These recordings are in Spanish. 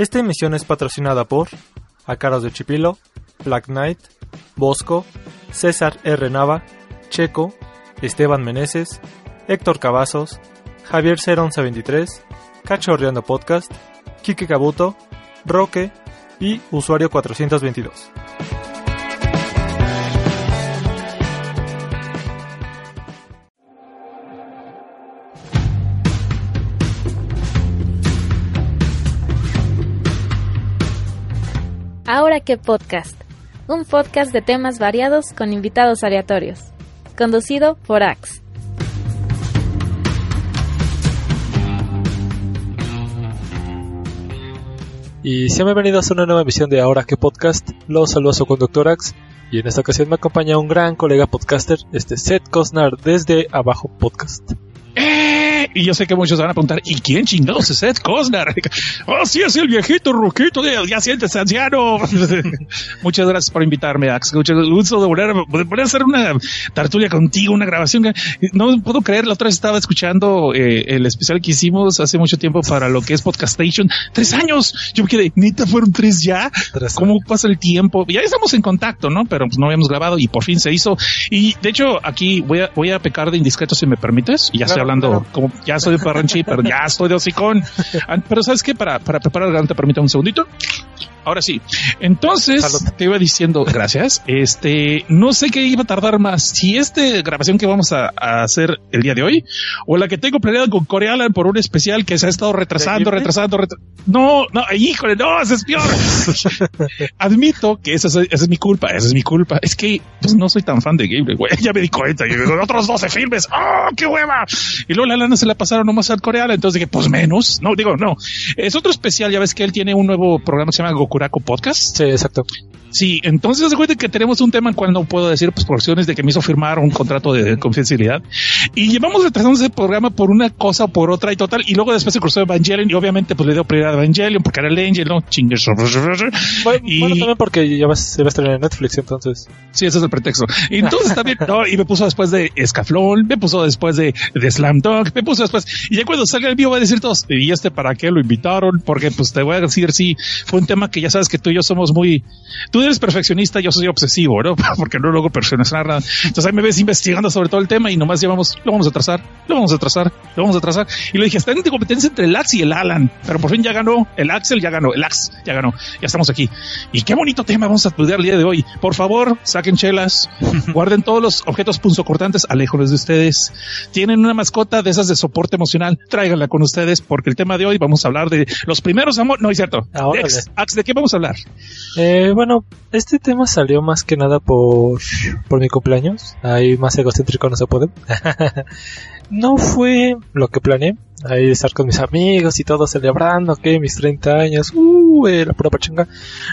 Esta emisión es patrocinada por Acaros de Chipilo, Black Knight, Bosco, César R. Nava, Checo, Esteban Meneses, Héctor Cavazos, Javier 01123, Cachorreando Podcast, Kike Cabuto, Roque y Usuario 422. Ahora qué podcast. Un podcast de temas variados con invitados aleatorios. Conducido por Axe. Y sean bienvenidos a una nueva emisión de Ahora qué podcast. Los saludo a su conductor Axe. Y en esta ocasión me acompaña un gran colega podcaster, este Seth Cosnar desde Abajo Podcast. ¡Eh! Y yo sé que muchos van a preguntar, ¿y quién chingados es Seth Cosnar? ¡Oh, sí, es el viejito ruquito de Ya sientes anciano! Muchas gracias por invitarme, Ax. Mucho gusto de volver, de volver a hacer una tertulia contigo, una grabación. No puedo creer, la otra vez estaba escuchando eh, el especial que hicimos hace mucho tiempo para lo que es Podcastation. ¡Tres años! Yo me quedé, ¿neta fueron tres ya? Tres ¿Cómo pasa el tiempo? Ya estamos en contacto, ¿no? Pero pues no habíamos grabado y por fin se hizo. Y de hecho, aquí voy a, voy a pecar de indiscreto si me permites. Y ya estoy hablando como ya soy de parranchi, pero ya estoy de hocicón. Ah, Pero sabes qué, para, para preparar el garganta, permítame un segundito. Ahora sí. Entonces, Salud. te iba diciendo, gracias. Este, no sé qué iba a tardar más. Si esta grabación que vamos a, a hacer el día de hoy o la que tengo planeada con Coreala por un especial que se ha estado retrasando, retrasando, retra- No, no, híjole, no, eso es peor. Admito que esa es, esa es mi culpa, esa es mi culpa. Es que pues, no soy tan fan de Ghibli, güey. Ya me di cuenta. Y digo, otros 12 filmes. ¡Oh, qué hueva! Y luego la lana se la pasaron nomás al Coreala. Entonces dije, pues menos. No, digo, no. Es otro especial. Ya ves que él tiene un nuevo programa que se llama Gokuraku Podcast. Sí, exacto. Sí, entonces recuerden que tenemos un tema en cual no puedo decir pues por acciones de que me hizo firmar un contrato de confidencialidad y llevamos retrasando ese programa por una cosa o por otra y total y luego después se cruzó Evangelion y obviamente pues le dio prioridad a Evangelion porque era el Angel, no chingues. Bueno, Y- bueno, también porque ya va- se va a estrenar en Netflix, entonces. Sí, ese es el pretexto. Entonces también, no, y me puso después de Escaflón, me puso después de, de Slam Dunk, me puso después, y ya cuando salga el vivo va a decir todos, ¿y este para qué lo invitaron? Porque pues te voy a decir, sí, fue un tema que ya sabes que tú y yo somos muy, tú eres perfeccionista, yo soy obsesivo, ¿no? Porque no luego perfeccionar nada. Entonces ahí me ves investigando sobre todo el tema y nomás llevamos, lo vamos a trazar, lo vamos a trazar, lo vamos a trazar. Y le dije, está en competencia entre el Axe y el Alan, pero por fin ya ganó, el Axel ya ganó, el Axe ya ganó, ya estamos aquí. Y qué bonito tema vamos a estudiar el día de hoy. Por favor, saquen chelas, guarden todos los objetos punzocortantes alejóles de ustedes. Tienen una mascota de esas de soporte emocional, tráiganla con ustedes porque el tema de hoy vamos a hablar de los primeros amores. No es cierto. Ah, Axe, ¿de qué vamos a hablar? Eh, bueno, este tema salió más que nada por, por mi cumpleaños. Ahí más egocéntrico no se puede. no fue lo que planeé. Ahí estar con mis amigos y todo celebrando que mis 30 años, uh, eh, la pura pachanga.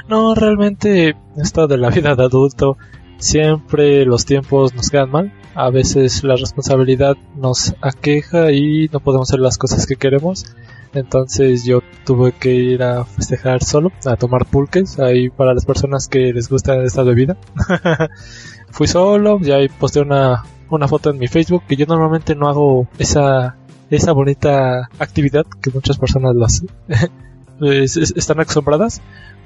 No, realmente esto de la vida de adulto, siempre los tiempos nos quedan mal. A veces la responsabilidad nos aqueja y no podemos hacer las cosas que queremos. Entonces yo tuve que ir a festejar solo, a tomar pulques, ahí para las personas que les gusta esta bebida. Fui solo, ya ahí posté una, una foto en mi Facebook, que yo normalmente no hago esa, esa bonita actividad que muchas personas lo hacen. Es- están acostumbradas.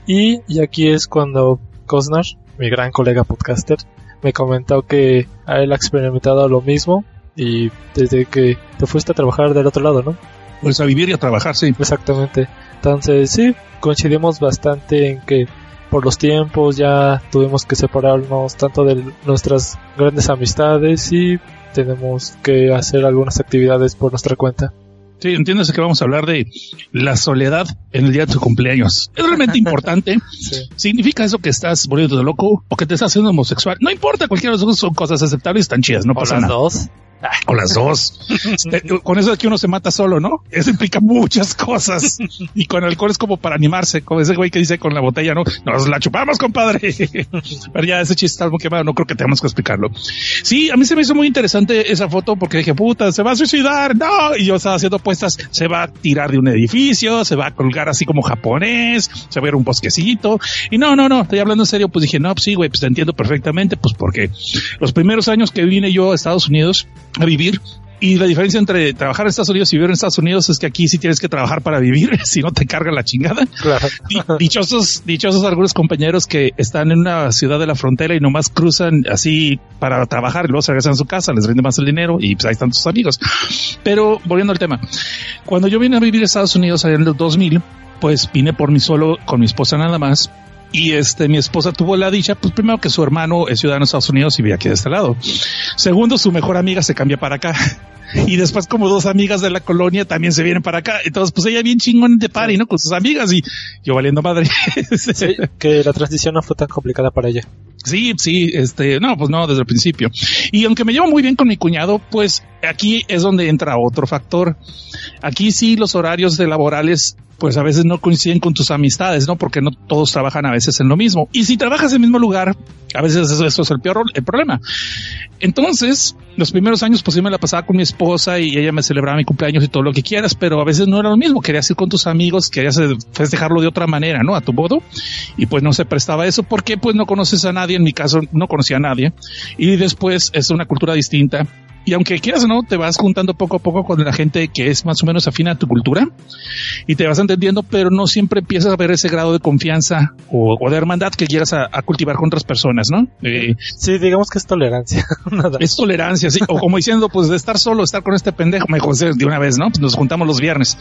Y, y aquí es cuando Cosnar, mi gran colega podcaster, me comentó que a él ha experimentado lo mismo y desde que te fuiste a trabajar del otro lado, ¿no? Pues a vivir y a trabajar, sí. Exactamente. Entonces, sí, coincidimos bastante en que por los tiempos ya tuvimos que separarnos tanto de nuestras grandes amistades y tenemos que hacer algunas actividades por nuestra cuenta. Sí, entiendes que vamos a hablar de la soledad en el día de tu cumpleaños. Es realmente importante. Sí. ¿Significa eso que estás volviendo loco o que te estás haciendo homosexual? No importa, cualquiera de las dos son cosas aceptables y están chidas, no ¿O pasa las nada. dos? O las dos. Este, con eso de que uno se mata solo, ¿no? Eso implica muchas cosas. Y con alcohol es como para animarse, como ese güey que dice con la botella, ¿no? Nos la chupamos, compadre. Pero ya ese chiste está muy quemado, no creo que tengamos que explicarlo. Sí, a mí se me hizo muy interesante esa foto porque dije, puta, se va a suicidar, no. Y yo estaba haciendo apuestas, se va a tirar de un edificio, se va a colgar así como japonés, se va a ver un bosquecito. Y no, no, no, estoy hablando en serio, pues dije, no, pues sí, güey, pues te entiendo perfectamente, pues porque los primeros años que vine yo a Estados Unidos, a vivir. Y la diferencia entre trabajar en Estados Unidos y vivir en Estados Unidos es que aquí sí tienes que trabajar para vivir, si no te carga la chingada. Claro. dichosos, dichosos algunos compañeros que están en una ciudad de la frontera y nomás cruzan así para trabajar y luego se regresan a su casa, les rinde más el dinero y pues ahí están sus amigos. Pero volviendo al tema, cuando yo vine a vivir a Estados Unidos en el 2000, pues vine por mí solo con mi esposa nada más y este, mi esposa tuvo la dicha, pues primero que su hermano es ciudadano de Estados Unidos y vive aquí de este lado. Segundo, su mejor amiga se cambia para acá. Y después como dos amigas de la colonia también se vienen para acá. Entonces, pues ella bien chingón de party, ¿no? Con sus amigas y yo valiendo madre. Sí, que la transición no fue tan complicada para ella. Sí, sí, este, no, pues no, desde el principio. Y aunque me llevo muy bien con mi cuñado, pues aquí es donde entra otro factor. Aquí sí los horarios de laborales pues a veces no coinciden con tus amistades, ¿no? Porque no todos trabajan a veces en lo mismo. Y si trabajas en el mismo lugar, a veces eso, es el peor el problema. Entonces, los primeros años, pues yo me la pasaba con mi esposa y ella me celebraba mi cumpleaños y todo lo que quieras, pero a veces no era lo mismo. Querías ir con tus amigos, querías festejarlo de otra manera, ¿no? A tu modo. Y pues no se prestaba eso porque pues no conoces a nadie. En mi caso, no conocía a nadie. Y después es una cultura distinta y aunque quieras o no, te vas juntando poco a poco con la gente que es más o menos afina a tu cultura y te vas entendiendo, pero no siempre empiezas a ver ese grado de confianza o, de hermandad que quieras a, cultivar con otras personas, ¿no? Eh, sí, digamos que es tolerancia. Es tolerancia, sí. O como diciendo, pues de estar solo, estar con este pendejo, mejor de una vez, ¿no? Pues nos juntamos los viernes.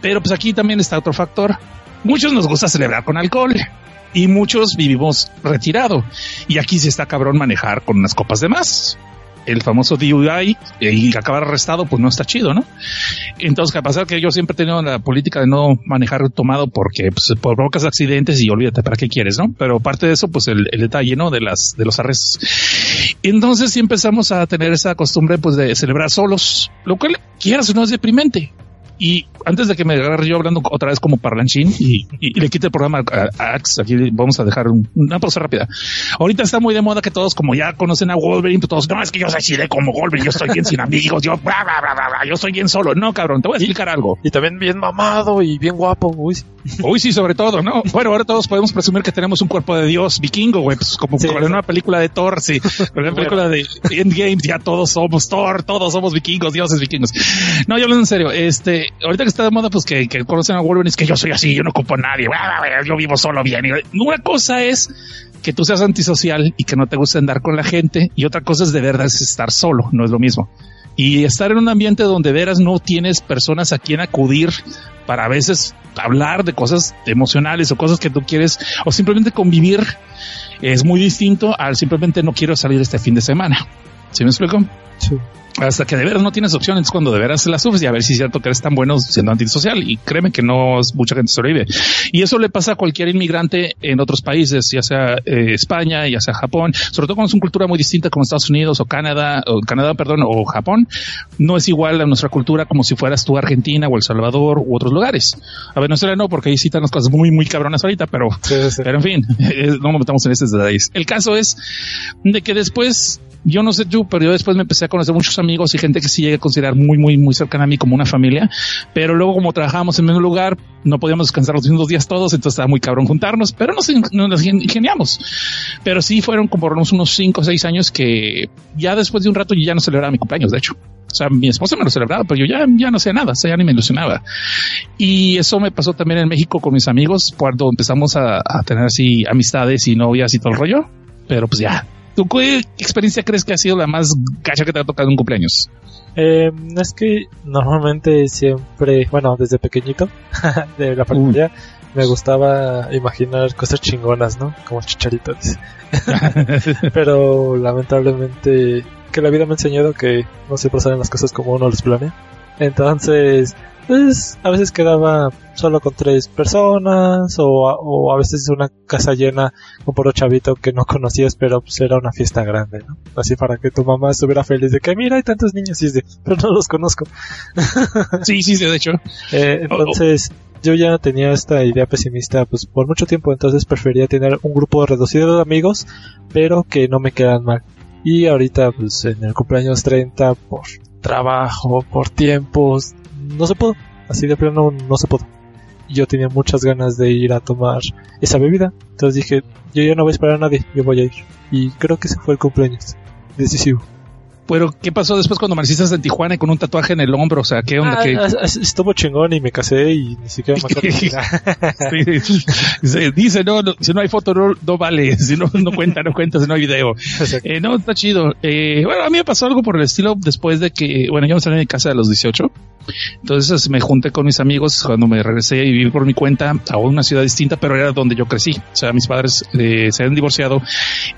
Pero pues aquí también está otro factor. Muchos nos gusta celebrar con alcohol y muchos vivimos retirado. Y aquí se está cabrón manejar con unas copas de más el famoso DUI y acabar arrestado, pues no está chido, ¿no? Entonces, ¿qué pasa? Que yo siempre he tenido la política de no manejar tomado porque pues, provocas accidentes y olvídate para qué quieres, ¿no? Pero aparte de eso, pues el, el detalle, ¿no? De las, de los arrestos. Entonces sí empezamos a tener esa costumbre, pues de celebrar solos, lo cual quieras o no es deprimente. Y antes de que me agarre yo hablando otra vez como parlanchín y, le quite el programa a Axe, aquí vamos a dejar una pausa rápida. Ahorita está muy de moda que todos, como ya conocen a Wolverine, pues todos, no, es que yo soy así de como Wolverine, yo estoy bien sin amigos, yo, bla, bla, bla, bla, yo estoy bien solo. No, cabrón, te voy a explicar algo. Y también bien mamado y bien guapo, uy. Uy, sí, sobre todo, ¿no? Bueno, ahora todos podemos presumir que tenemos un cuerpo de Dios vikingo, güey, pues como, en una película de Thor, sí, en una película de Endgame, ya todos somos Thor, todos somos vikingos, dioses vikingos. No, yo hablo en serio, este, ahorita que está de moda, pues que, que conocen a Wolverine, es que yo soy así, yo no ocupo a nadie, yo vivo solo bien. Una cosa es que tú seas antisocial y que no te guste andar con la gente, y otra cosa es de verdad es estar solo, no es lo mismo. Y estar en un ambiente donde veras no tienes personas a quien acudir para a veces hablar de cosas emocionales o cosas que tú quieres o simplemente convivir es muy distinto al simplemente no quiero salir este fin de semana. ¿Sí me explico? Sí. Hasta que de veras no tienes opciones cuando de veras la sufres y a ver si es cierto que eres tan bueno siendo antisocial. Y créeme que no mucha gente sobrevive y eso le pasa a cualquier inmigrante en otros países ya sea eh, España ya sea Japón. Sobre todo cuando es una cultura muy distinta como Estados Unidos o Canadá o Canadá perdón o Japón. No es igual a nuestra cultura como si fueras tú Argentina o El Salvador u otros lugares. A Venezuela no porque ahí citan las cosas muy muy cabronas ahorita pero pero en fin no nos metamos en estos detalles. El caso es de que después yo no sé tú, pero yo después me empecé a conocer muchos amigos y gente que sí llegué a considerar muy, muy, muy cercana a mí como una familia. Pero luego, como trabajábamos en el mismo lugar, no podíamos descansar los mismos días todos, entonces estaba muy cabrón juntarnos, pero nos, nos ingeniamos. Pero sí fueron como unos cinco o seis años que ya después de un rato yo ya no celebraba mi cumpleaños, de hecho. O sea, mi esposa me lo celebraba, pero yo ya, ya no sé nada, o sea, ya ni me ilusionaba. Y eso me pasó también en México con mis amigos cuando empezamos a, a tener así amistades y novias y todo el rollo. Pero pues ya, ¿Tú qué experiencia crees que ha sido la más gacha que te ha tocado en un cumpleaños? Eh, es que normalmente siempre, bueno, desde pequeñito, de la familia, me gustaba imaginar cosas chingonas, ¿no? Como chicharitos. Pero lamentablemente, que la vida me ha enseñado que no siempre salen las cosas como uno las planea. Entonces, pues a veces quedaba solo con tres personas o, a- o a veces una casa llena con puro chavito que no conocías, pero pues era una fiesta grande, ¿no? Así para que tu mamá estuviera feliz de que mira hay tantos niños y es de, pero no los conozco. Sí, sí, sí, de hecho. Eh, entonces, yo ya tenía esta idea pesimista pues por mucho tiempo, entonces prefería tener un grupo reducido de amigos, pero que no me quedan mal. Y ahorita pues en el cumpleaños 30 por trabajo, por tiempos, no se pudo. Así de plano no se pudo. Y Yo tenía muchas ganas de ir a tomar esa bebida, entonces dije, yo ya no voy a esperar a nadie, yo voy a ir. Y creo que ese fue el cumpleaños decisivo. Pero, ¿qué pasó después cuando amaneciste en Tijuana y con un tatuaje en el hombro? O sea, ¿qué onda? Ah, ¿Qué- ah, ah, estuvo chingón y me casé y ni siquiera me acuerdo. Sí. Dice, dice, no, no, si no hay foto no, no vale, si no, no cuenta, no cuenta, si no hay video. Eh, no, está chido. Eh, bueno, a mí me pasó algo por el estilo después de que, bueno, yo me salí de mi casa a los 18. Entonces me junté con mis amigos cuando me regresé y viví por mi cuenta a una ciudad distinta, pero era donde yo crecí. O sea, mis padres eh, se habían divorciado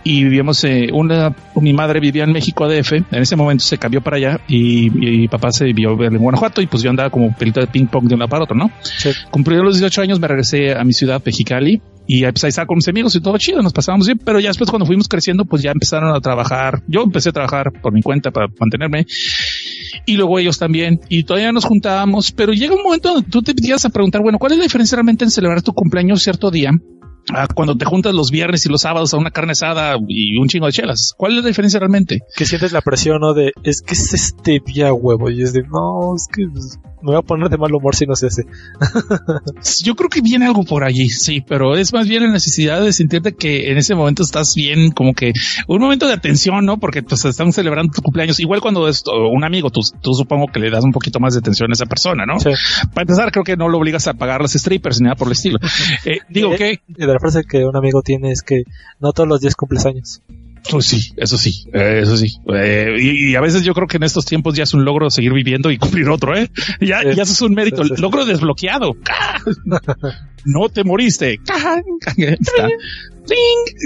y vivíamos, eh, una, mi madre vivía en México ADF. En ese momento se cambió para allá y, y mi papá se vivió en Guanajuato y pues yo andaba como pelito de ping pong de un lado para otro, ¿no? Sí. Cumplí los 18 años, me regresé a mi ciudad, Mexicali, y pues, ahí estaba con mis amigos y todo chido, nos pasábamos bien, pero ya después cuando fuimos creciendo, pues ya empezaron a trabajar. Yo empecé a trabajar por mi cuenta para mantenerme y luego ellos también y todavía nos juntábamos, pero llega un momento donde tú te empiezas a preguntar, bueno, ¿cuál es la diferencia realmente en celebrar tu cumpleaños cierto día? cuando te juntas los viernes y los sábados a una carne asada y un chingo de chelas. ¿Cuál es la diferencia realmente? que sientes la presión, ¿no? De, es que es este día huevo. Y es de, no, es que me voy a poner de mal humor si no se hace. Yo creo que viene algo por allí, sí, pero es más bien la necesidad de sentirte que en ese momento estás bien, como que un momento de atención, ¿no? Porque pues están celebrando tu cumpleaños. Igual cuando es un amigo, tú, tú supongo que le das un poquito más de atención a esa persona, ¿no? Sí. Para empezar, creo que no lo obligas a pagar las strippers ni nada por el estilo. Eh, digo Eh, que, de la frase que un amigo tiene es que no todos los días cumples años. Pues sí, eso sí, eh, eso sí. Eh, y, y a veces yo creo que en estos tiempos ya es un logro seguir viviendo y cumplir otro, ¿eh? Ya, ya eso es un mérito. Logro desbloqueado. no te moriste. Está.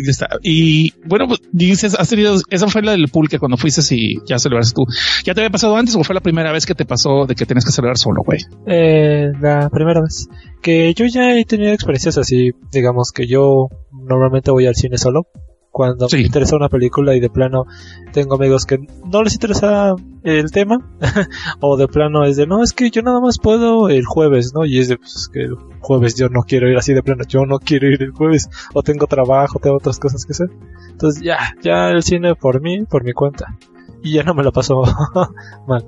Está. Y bueno, pues, dices, has tenido, esa fue la del pulque cuando fuiste y ya celebraste tú. ¿Ya te había pasado antes o fue la primera vez que te pasó de que tenías que celebrar solo, güey? Eh, la primera vez. Que yo ya he tenido experiencias así, digamos que yo normalmente voy al cine solo. Cuando Sí. me interesa una película y de plano tengo amigos que no les interesa el tema, o de plano es de no, es que yo nada más puedo el jueves, ¿no? Y es de pues que el jueves yo no quiero ir así de plano, yo no quiero ir el jueves, o tengo trabajo, tengo otras cosas que hacer. Entonces ya, ya el cine por mí, por mi cuenta. Y ya no me lo paso mal.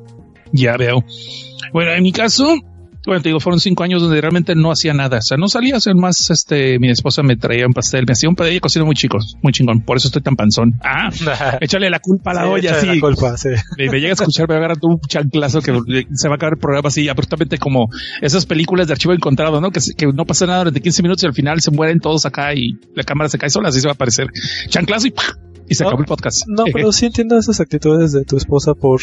Ya veo. Bueno, en mi caso, bueno, te digo, fueron cinco años donde realmente no hacía nada. O sea, no salía a hacer más, este, mi esposa me traía un pastel, me hacía un pastel cocina muy chico, muy chingón. Por eso estoy tan panzón. Ah, échale la culpa a la Sí, olla, sí. la culpa, sí. Me, me llega a escuchar, me va a agarrar un chanclazo que se va a acabar el programa así, abruptamente como esas películas de archivo encontrado, ¿no? Que, que no pasa nada durante 15 minutos y al final se mueren todos acá y la cámara se cae sola, así se va a aparecer. Chanclazo y ¡pah! Y se No, acabó el podcast. No, pero sí entiendo esas actitudes de tu esposa por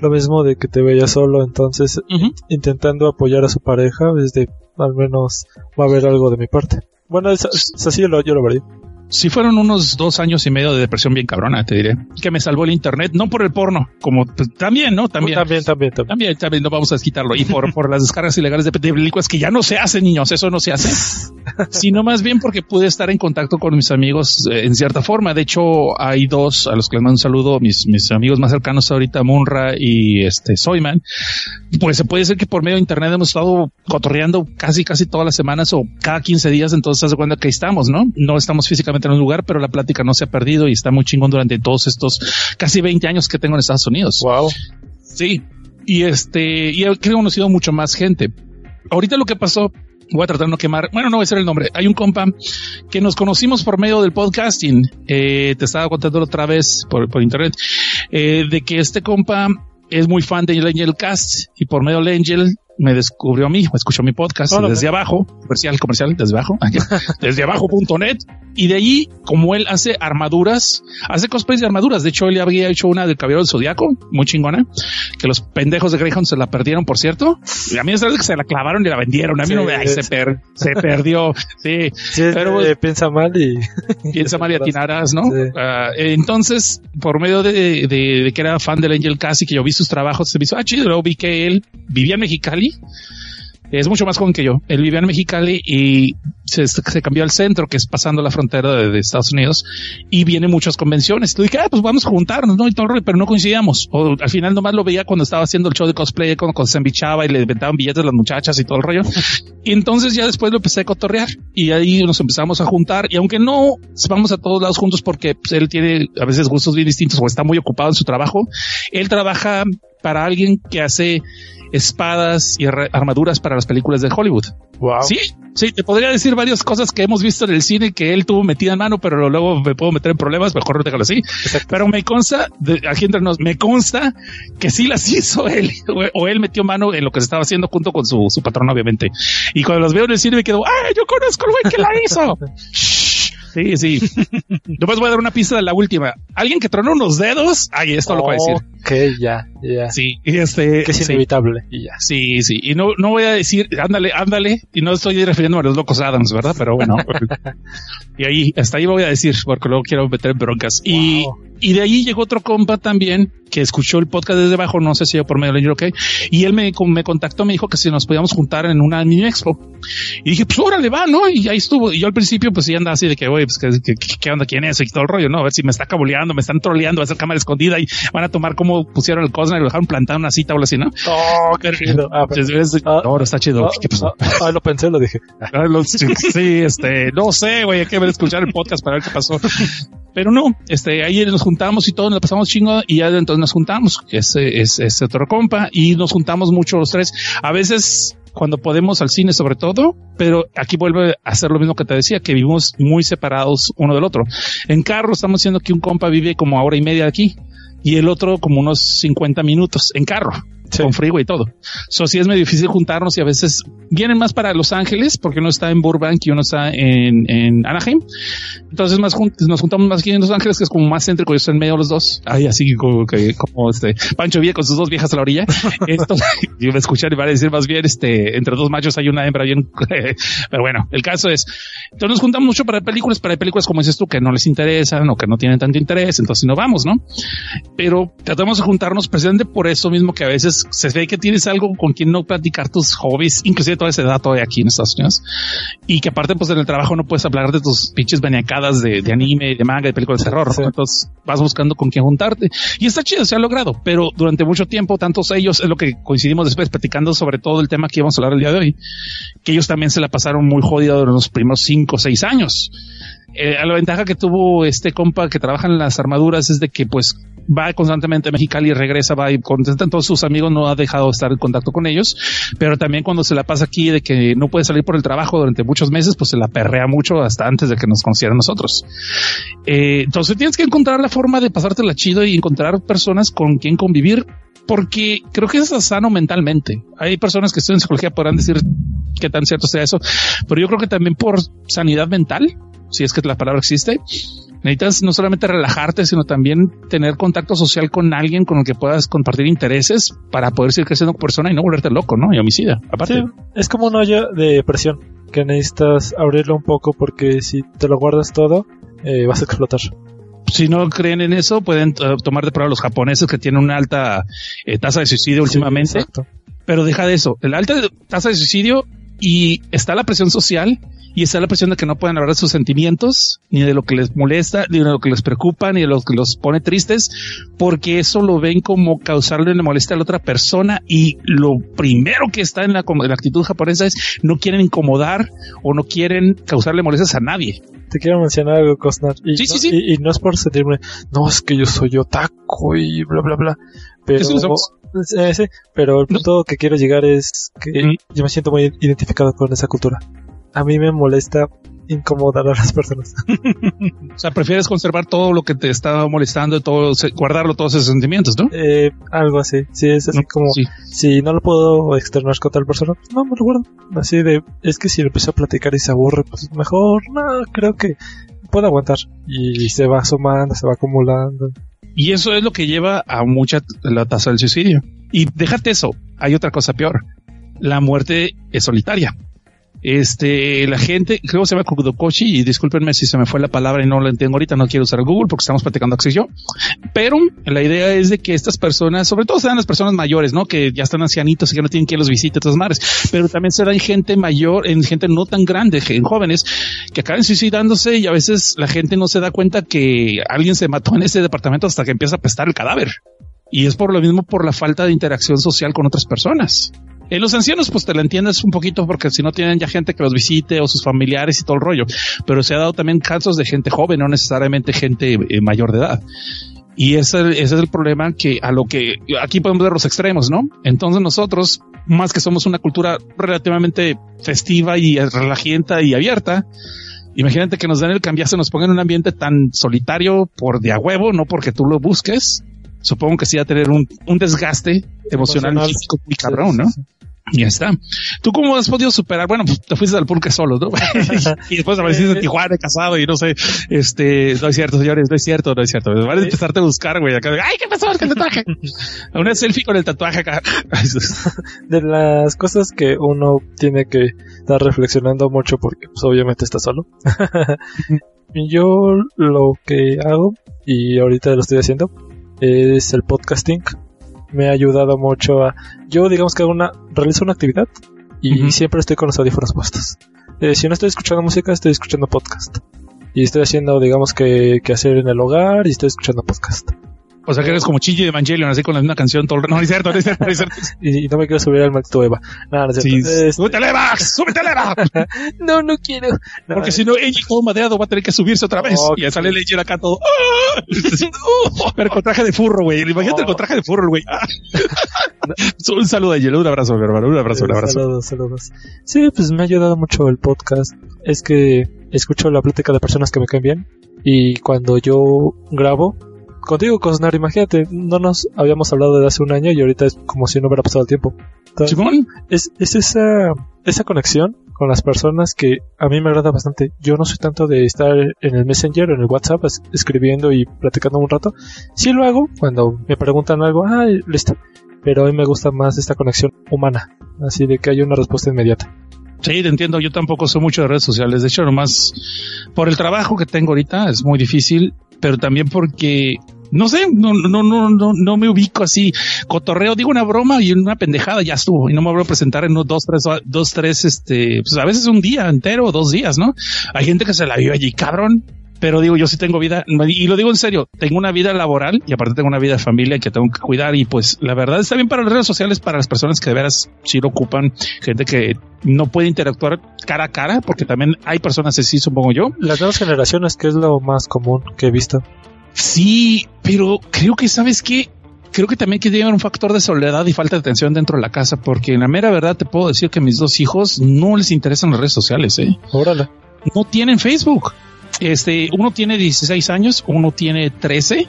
lo mismo de que te veía solo, entonces Ujú. intentando apoyar a su pareja, desde al menos va a haber algo de mi parte. Bueno, es, es así yo lo, yo lo vería. Sí fueron unos dos años y medio de depresión bien cabrona, te diré. Que me salvó el internet, no por el porno, como pues, también, ¿no? También. también, también. también. También, también no vamos a quitarlo. Y por, por las descargas ilegales de, de películas que ya no se hacen, niños, eso no se hace. Sino más bien porque pude estar en contacto con mis amigos eh, en cierta forma. De hecho, hay dos a los que les mando un saludo, mis, mis amigos más cercanos ahorita, Munra y este Soyman. Pues se puede decir que por medio de internet hemos estado cotorreando casi, casi todas las semanas o cada 15 días. Entonces, haz de cuenta que estamos, ¿no? No estamos físicamente en un lugar, pero la plática no se ha perdido y está muy chingón durante todos estos casi 20 años que tengo en Estados Unidos. Wow. Sí. Y este, y he conocido mucho más gente. Ahorita lo que pasó, voy a tratar de no quemar, bueno, no voy a decir el nombre. Hay un compa que nos conocimos por medio del podcasting. Eh, te estaba contando otra vez por, por internet, eh, de que este compa es muy fan de el Angel Cast y por medio del Angel me descubrió a mí, me escuchó mi podcast desde abajo, comercial, comercial, desde abajo, desde abajo.net. Y de allí, como él hace armaduras, hace cosplays de armaduras. De hecho, él había hecho una del caballero del zodiaco, muy chingona, que los pendejos de Greyhound se la perdieron, por cierto. Y a mí es que se la clavaron y la vendieron. A mí Sí, no me, ay, se, per- se perdió. Sí, Sí, Pero- eh, piensa mal y piensa mal y atinarás, ¿no? Sí. Ah, entonces, por medio de, de- de que era fan del Angel Cast y que yo vi sus trabajos, se me hizo, ah, chido, luego vi que él vivía en Mexicali Es mucho más joven que yo. Él vivía en Mexicali y se, se cambió al centro, que es pasando la frontera de, de Estados Unidos, y viene muchas convenciones. Tú dije, ah, pues vamos a juntarnos, ¿no? Y todo el rollo, pero no coincidíamos. O al final nomás lo veía cuando estaba haciendo el show de cosplay, cuando, cuando se embichaba y le inventaban billetes a las muchachas y todo el rollo. Y entonces ya después lo empecé a cotorrear y ahí nos empezamos a juntar. Y aunque no vamos a todos lados juntos porque pues, él tiene a veces gustos bien distintos o está muy ocupado en su trabajo, él trabaja para alguien que hace espadas y ar- armaduras para las películas de Hollywood. Wow. Sí, sí, te podría decir varias cosas que hemos visto en el cine que él tuvo metida en mano, pero luego me puedo meter en problemas, mejor no déjalo así. Pero me consta, de, aquí entre nos, me consta que sí las hizo él, o, o él metió mano en lo que se estaba haciendo junto con su, su patrón, obviamente. Y cuando los veo en el cine me quedo, ¡ah, yo conozco al güey que la hizo! Sí, sí. Después voy a dar una pista de la última. Alguien que tronó unos dedos. Ay, esto lo voy a decir. Ok, ya, ya. Sí, este. Que es sí. inevitable. Y ya. Sí, sí. Y no, no voy a decir, ándale, ándale. Y no estoy refiriéndome a los locos Adams, ¿verdad? Pero bueno. y ahí, hasta ahí voy a decir, porque luego quiero meter broncas. Y, y de ahí llegó otro compa también que escuchó el podcast desde abajo, no sé si yo por medio de OK. Y él me, me contactó, me dijo que si nos podíamos juntar en una mini expo. Y dije, pues órale, va, ¿no? Y ahí estuvo. Y yo al principio, pues sí andaba así de que, oye, pues ¿qué, qué, qué onda, quién es? Y todo el rollo, ¿no? A ver si me está cabuleando, me están troleando, va a hacer cámara escondida y van a tomar como pusieron el Cosner y lo dejaron plantado una cita o algo así, ¿no? Oh, qué chido. Ah, pero- Es- es- Ah, no, está chido. ah, ¿Qué pasó? ah, ah, lo pensé, lo dije. Ah, sí, este, no sé, güey, hay que ver, escuchar el podcast para ver qué pasó. Pero no, este, ahí nos juntamos y todo, nos pasamos chingo y ya entonces nos juntamos, que es, es, otro compa y nos juntamos mucho los tres. A veces cuando podemos al cine sobre todo, pero aquí vuelve a ser lo mismo que te decía, que vivimos muy separados uno del otro. En carro estamos diciendo que un compa vive como hora y media de aquí y el otro como unos 50 minutos en carro. Sí. Con frío y todo. So, sí es medio difícil juntarnos y a veces vienen más para Los Ángeles porque uno está en Burbank y uno está en, en Anaheim. Entonces más jun- nos juntamos más aquí en Los Ángeles, que es como más céntrico. Yo estoy en medio de los dos. Ay, así como, que, como este Pancho Villa con sus dos viejas a la orilla. Esto, yo me escuchar y van a decir más bien, este, entre dos machos hay una hembra bien, pero bueno, el caso es, entonces nos juntamos mucho para películas, para películas como dices tú, que no les interesan o que no tienen tanto interés. Entonces no vamos, ¿no? Pero tratamos de juntarnos precisamente por eso mismo que a veces se ve que tienes algo con quien no platicar tus hobbies, inclusive toda esa edad todavía aquí en Estados Unidos. Y que aparte, pues en el trabajo no puedes hablar de tus pinches maniacadas de, de anime, de manga, de películas de terror. ¿no? Sí. Entonces vas buscando con quién juntarte. Y está chido, se ha logrado. Pero durante mucho tiempo, tantos ellos, es lo que coincidimos después platicando sobre todo el tema que íbamos a hablar el día de hoy, que ellos también se la pasaron muy jodidos en los primeros cinco o seis años. Eh, la ventaja que tuvo este compa que trabaja en las armaduras es de que pues va constantemente a Mexicali y regresa, va y contesta todos sus amigos, no ha dejado de estar en contacto con ellos, pero también cuando se la pasa aquí de que no puede salir por el trabajo durante muchos meses, pues se la perrea mucho hasta antes de que nos consideren nosotros. Eh, entonces tienes que encontrar la forma de pasártela chido y encontrar personas con quien convivir, porque creo que es sano mentalmente. Hay personas que estudian psicología podrán decir qué tan cierto sea eso, pero yo creo que también por sanidad mental, si es que la palabra existe, necesitas no solamente relajarte, sino también tener contacto social con alguien con el que puedas compartir intereses para poder seguir creciendo como persona y no volverte loco, ¿no? Y homicida. Aparte, Sí, es como un hoyo de presión que necesitas abrirlo un poco porque si te lo guardas todo, eh, vas a explotar. si no creen en eso, pueden eh, tomar de prueba los japoneses que tienen una alta eh, tasa de suicidio últimamente. Exacto. Pero deja de eso, el alta tasa de suicidio y está la presión social y está la presión de que no pueden hablar de sus sentimientos, ni de lo que les molesta, ni de lo que les preocupa, ni de lo que los pone tristes, porque eso lo ven como causarle una molestia a la otra persona y lo primero que está en la, como- en la actitud japonesa es no quieren incomodar o no quieren causarle molestias a nadie. Te quiero mencionar algo, Cosnar. Y, Sí, no, sí, sí. Y, y no es por sentirme, no, es que yo soy otaku y bla, bla, bla. Pero, Sí. Eh, sí, pero el punto que quiero llegar es que Mm. yo me siento muy identificado con esa cultura. A mí me molesta incomodar a las personas. O sea, prefieres conservar todo lo que te está molestando, todo, guardarlo, todos esos sentimientos, ¿no? Eh, algo así. Sí, es así No, como, sí. si no lo puedo externar con tal persona, pues no me lo guardo. Así de, es que si lo empiezo a platicar y se aburre, pues mejor, no, creo que puedo aguantar. Y se va sumando, se va acumulando. Y eso es lo que lleva a mucha la tasa del suicidio. Y déjate eso, hay otra cosa peor. La muerte es solitaria. Este, la gente, creo que se llama Kudokoshi, y discúlpenme si se me fue la palabra y no la entiendo ahorita, no quiero usar Google porque estamos platicando Axel y yo, pero la idea es de que estas personas, sobre todo sean las personas mayores, ¿no? Que ya están ancianitos y que no tienen quien los visite, todas madres, pero también se da en gente mayor, en gente no tan grande, en jóvenes, que acaban suicidándose y a veces la gente no se da cuenta que alguien se mató en ese departamento hasta que empieza a pestar el cadáver. Y es por lo mismo por la falta de interacción social con otras personas. En los ancianos, pues te la entiendes un poquito porque si no tienen ya gente que los visite o sus familiares y todo el rollo, pero se ha dado también casos de gente joven, no necesariamente gente eh, mayor de edad. Y ese, ese, es el problema que a lo que aquí podemos ver los extremos, ¿no? Entonces nosotros, más que somos una cultura relativamente festiva y relajienta y abierta, imagínate que nos den el cambiazo, nos pongan en un ambiente tan solitario por de a huevo, no porque tú lo busques. Supongo que sí va a tener un, un desgaste emocional, emocional, físico muy cabrón, ¿no? Y ya está. ¿Tú cómo has podido superar? Bueno, pues te fuiste al pulque solo, ¿no? y después apareciste en Tijuana casado y no sé, este, no es cierto, señores, no es cierto, no es cierto. Van a empezarte a buscar, güey, acá, ay, ¿qué pasó con el tatuaje? Una selfie con el tatuaje acá. de las cosas que uno tiene que estar reflexionando mucho porque, pues, obviamente está solo. Yo lo que hago, y ahorita lo estoy haciendo, es el podcasting me ha ayudado mucho a... Yo digamos que una, realizo una actividad y uh -huh. siempre estoy con los audífonos puestos. Eh, si no estoy escuchando música, estoy escuchando podcast. Y estoy haciendo, digamos que, que hacer en el hogar y estoy escuchando podcast. O sea que eres como Chigi de Evangelion, así con la misma canción todo el... No, no es cierto, no es cierto, no es cierto. y, y, no me quiero subir al Max Eva. No, no es cierto. Sí. Este... ¡Súbete Eva! ¡Súbete Eva! no, no quiero. No, Porque si no, ella todo madeado va a tener que subirse otra vez. Okay. Y ya sale Leger acá todo. Pero con traje de furro, güey. Imagínate oh. con traje de furro, güey. un saludo a Yelo, un abrazo, mi hermano. Un abrazo, un abrazo. Saludos, saludos. Sí, pues me ha ayudado mucho el podcast. Es que escucho la plática de personas que me caen bien. Y cuando yo grabo, contigo, Cosnar, imagínate, no nos habíamos hablado desde hace un año y ahorita es como si no hubiera pasado el tiempo. Entonces, es, es esa, esa conexión con las personas que a mí me agrada bastante. Yo no soy tanto de estar en el Messenger, en el WhatsApp, es, escribiendo y platicando un rato. Sí lo hago cuando me preguntan algo, ah, listo. Pero a mí me gusta más esta conexión humana, así de que hay una respuesta inmediata. Sí, te entiendo. Yo tampoco soy mucho de redes sociales. De hecho, nomás por el trabajo que tengo ahorita es muy difícil, pero también porque no sé, no, no, no, no, no me ubico así. Cotorreo, digo una broma y una pendejada, ya estuvo. Y no me voy a presentar en unos dos, tres, dos, tres, este, pues a veces un día entero, dos días, ¿no? Hay gente que se la vive allí, cabrón. Pero digo, yo sí tengo vida, y lo digo en serio, tengo una vida laboral y aparte tengo una vida de familia que tengo que cuidar y pues la verdad está bien para las redes sociales, para las personas que de veras sí lo ocupan, gente que no puede interactuar cara a cara, porque también hay personas así, supongo yo. Las nuevas generaciones, que es lo más común que he visto. Sí, pero creo que sabes que creo que también que llevan un factor de soledad y falta de atención dentro de la casa, porque en la mera verdad te puedo decir que mis dos hijos no les interesan las redes sociales, eh. Órale. No tienen Facebook. Este, uno tiene 16 años, uno tiene 13.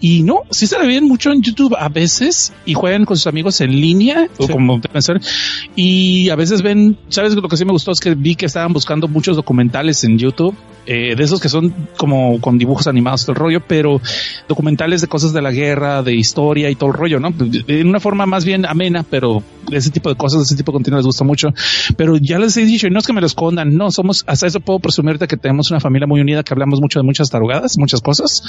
Y no, sí se le ven mucho en YouTube a veces y juegan con sus amigos en línea sí. o como pensar. Y a veces ven, sabes lo que sí me gustó es que vi que estaban buscando muchos documentales en YouTube eh, de esos que son como con dibujos animados todo el rollo, pero documentales de cosas de la guerra, de historia y todo el rollo, ¿no? En una forma más bien amena, pero ese tipo de cosas, ese tipo de contenido les gusta mucho. Pero ya les he dicho, y no es que me lo escondan, no, somos, hasta eso puedo presumirte que tenemos una familia muy unida, que hablamos mucho de muchas tarugadas, muchas cosas.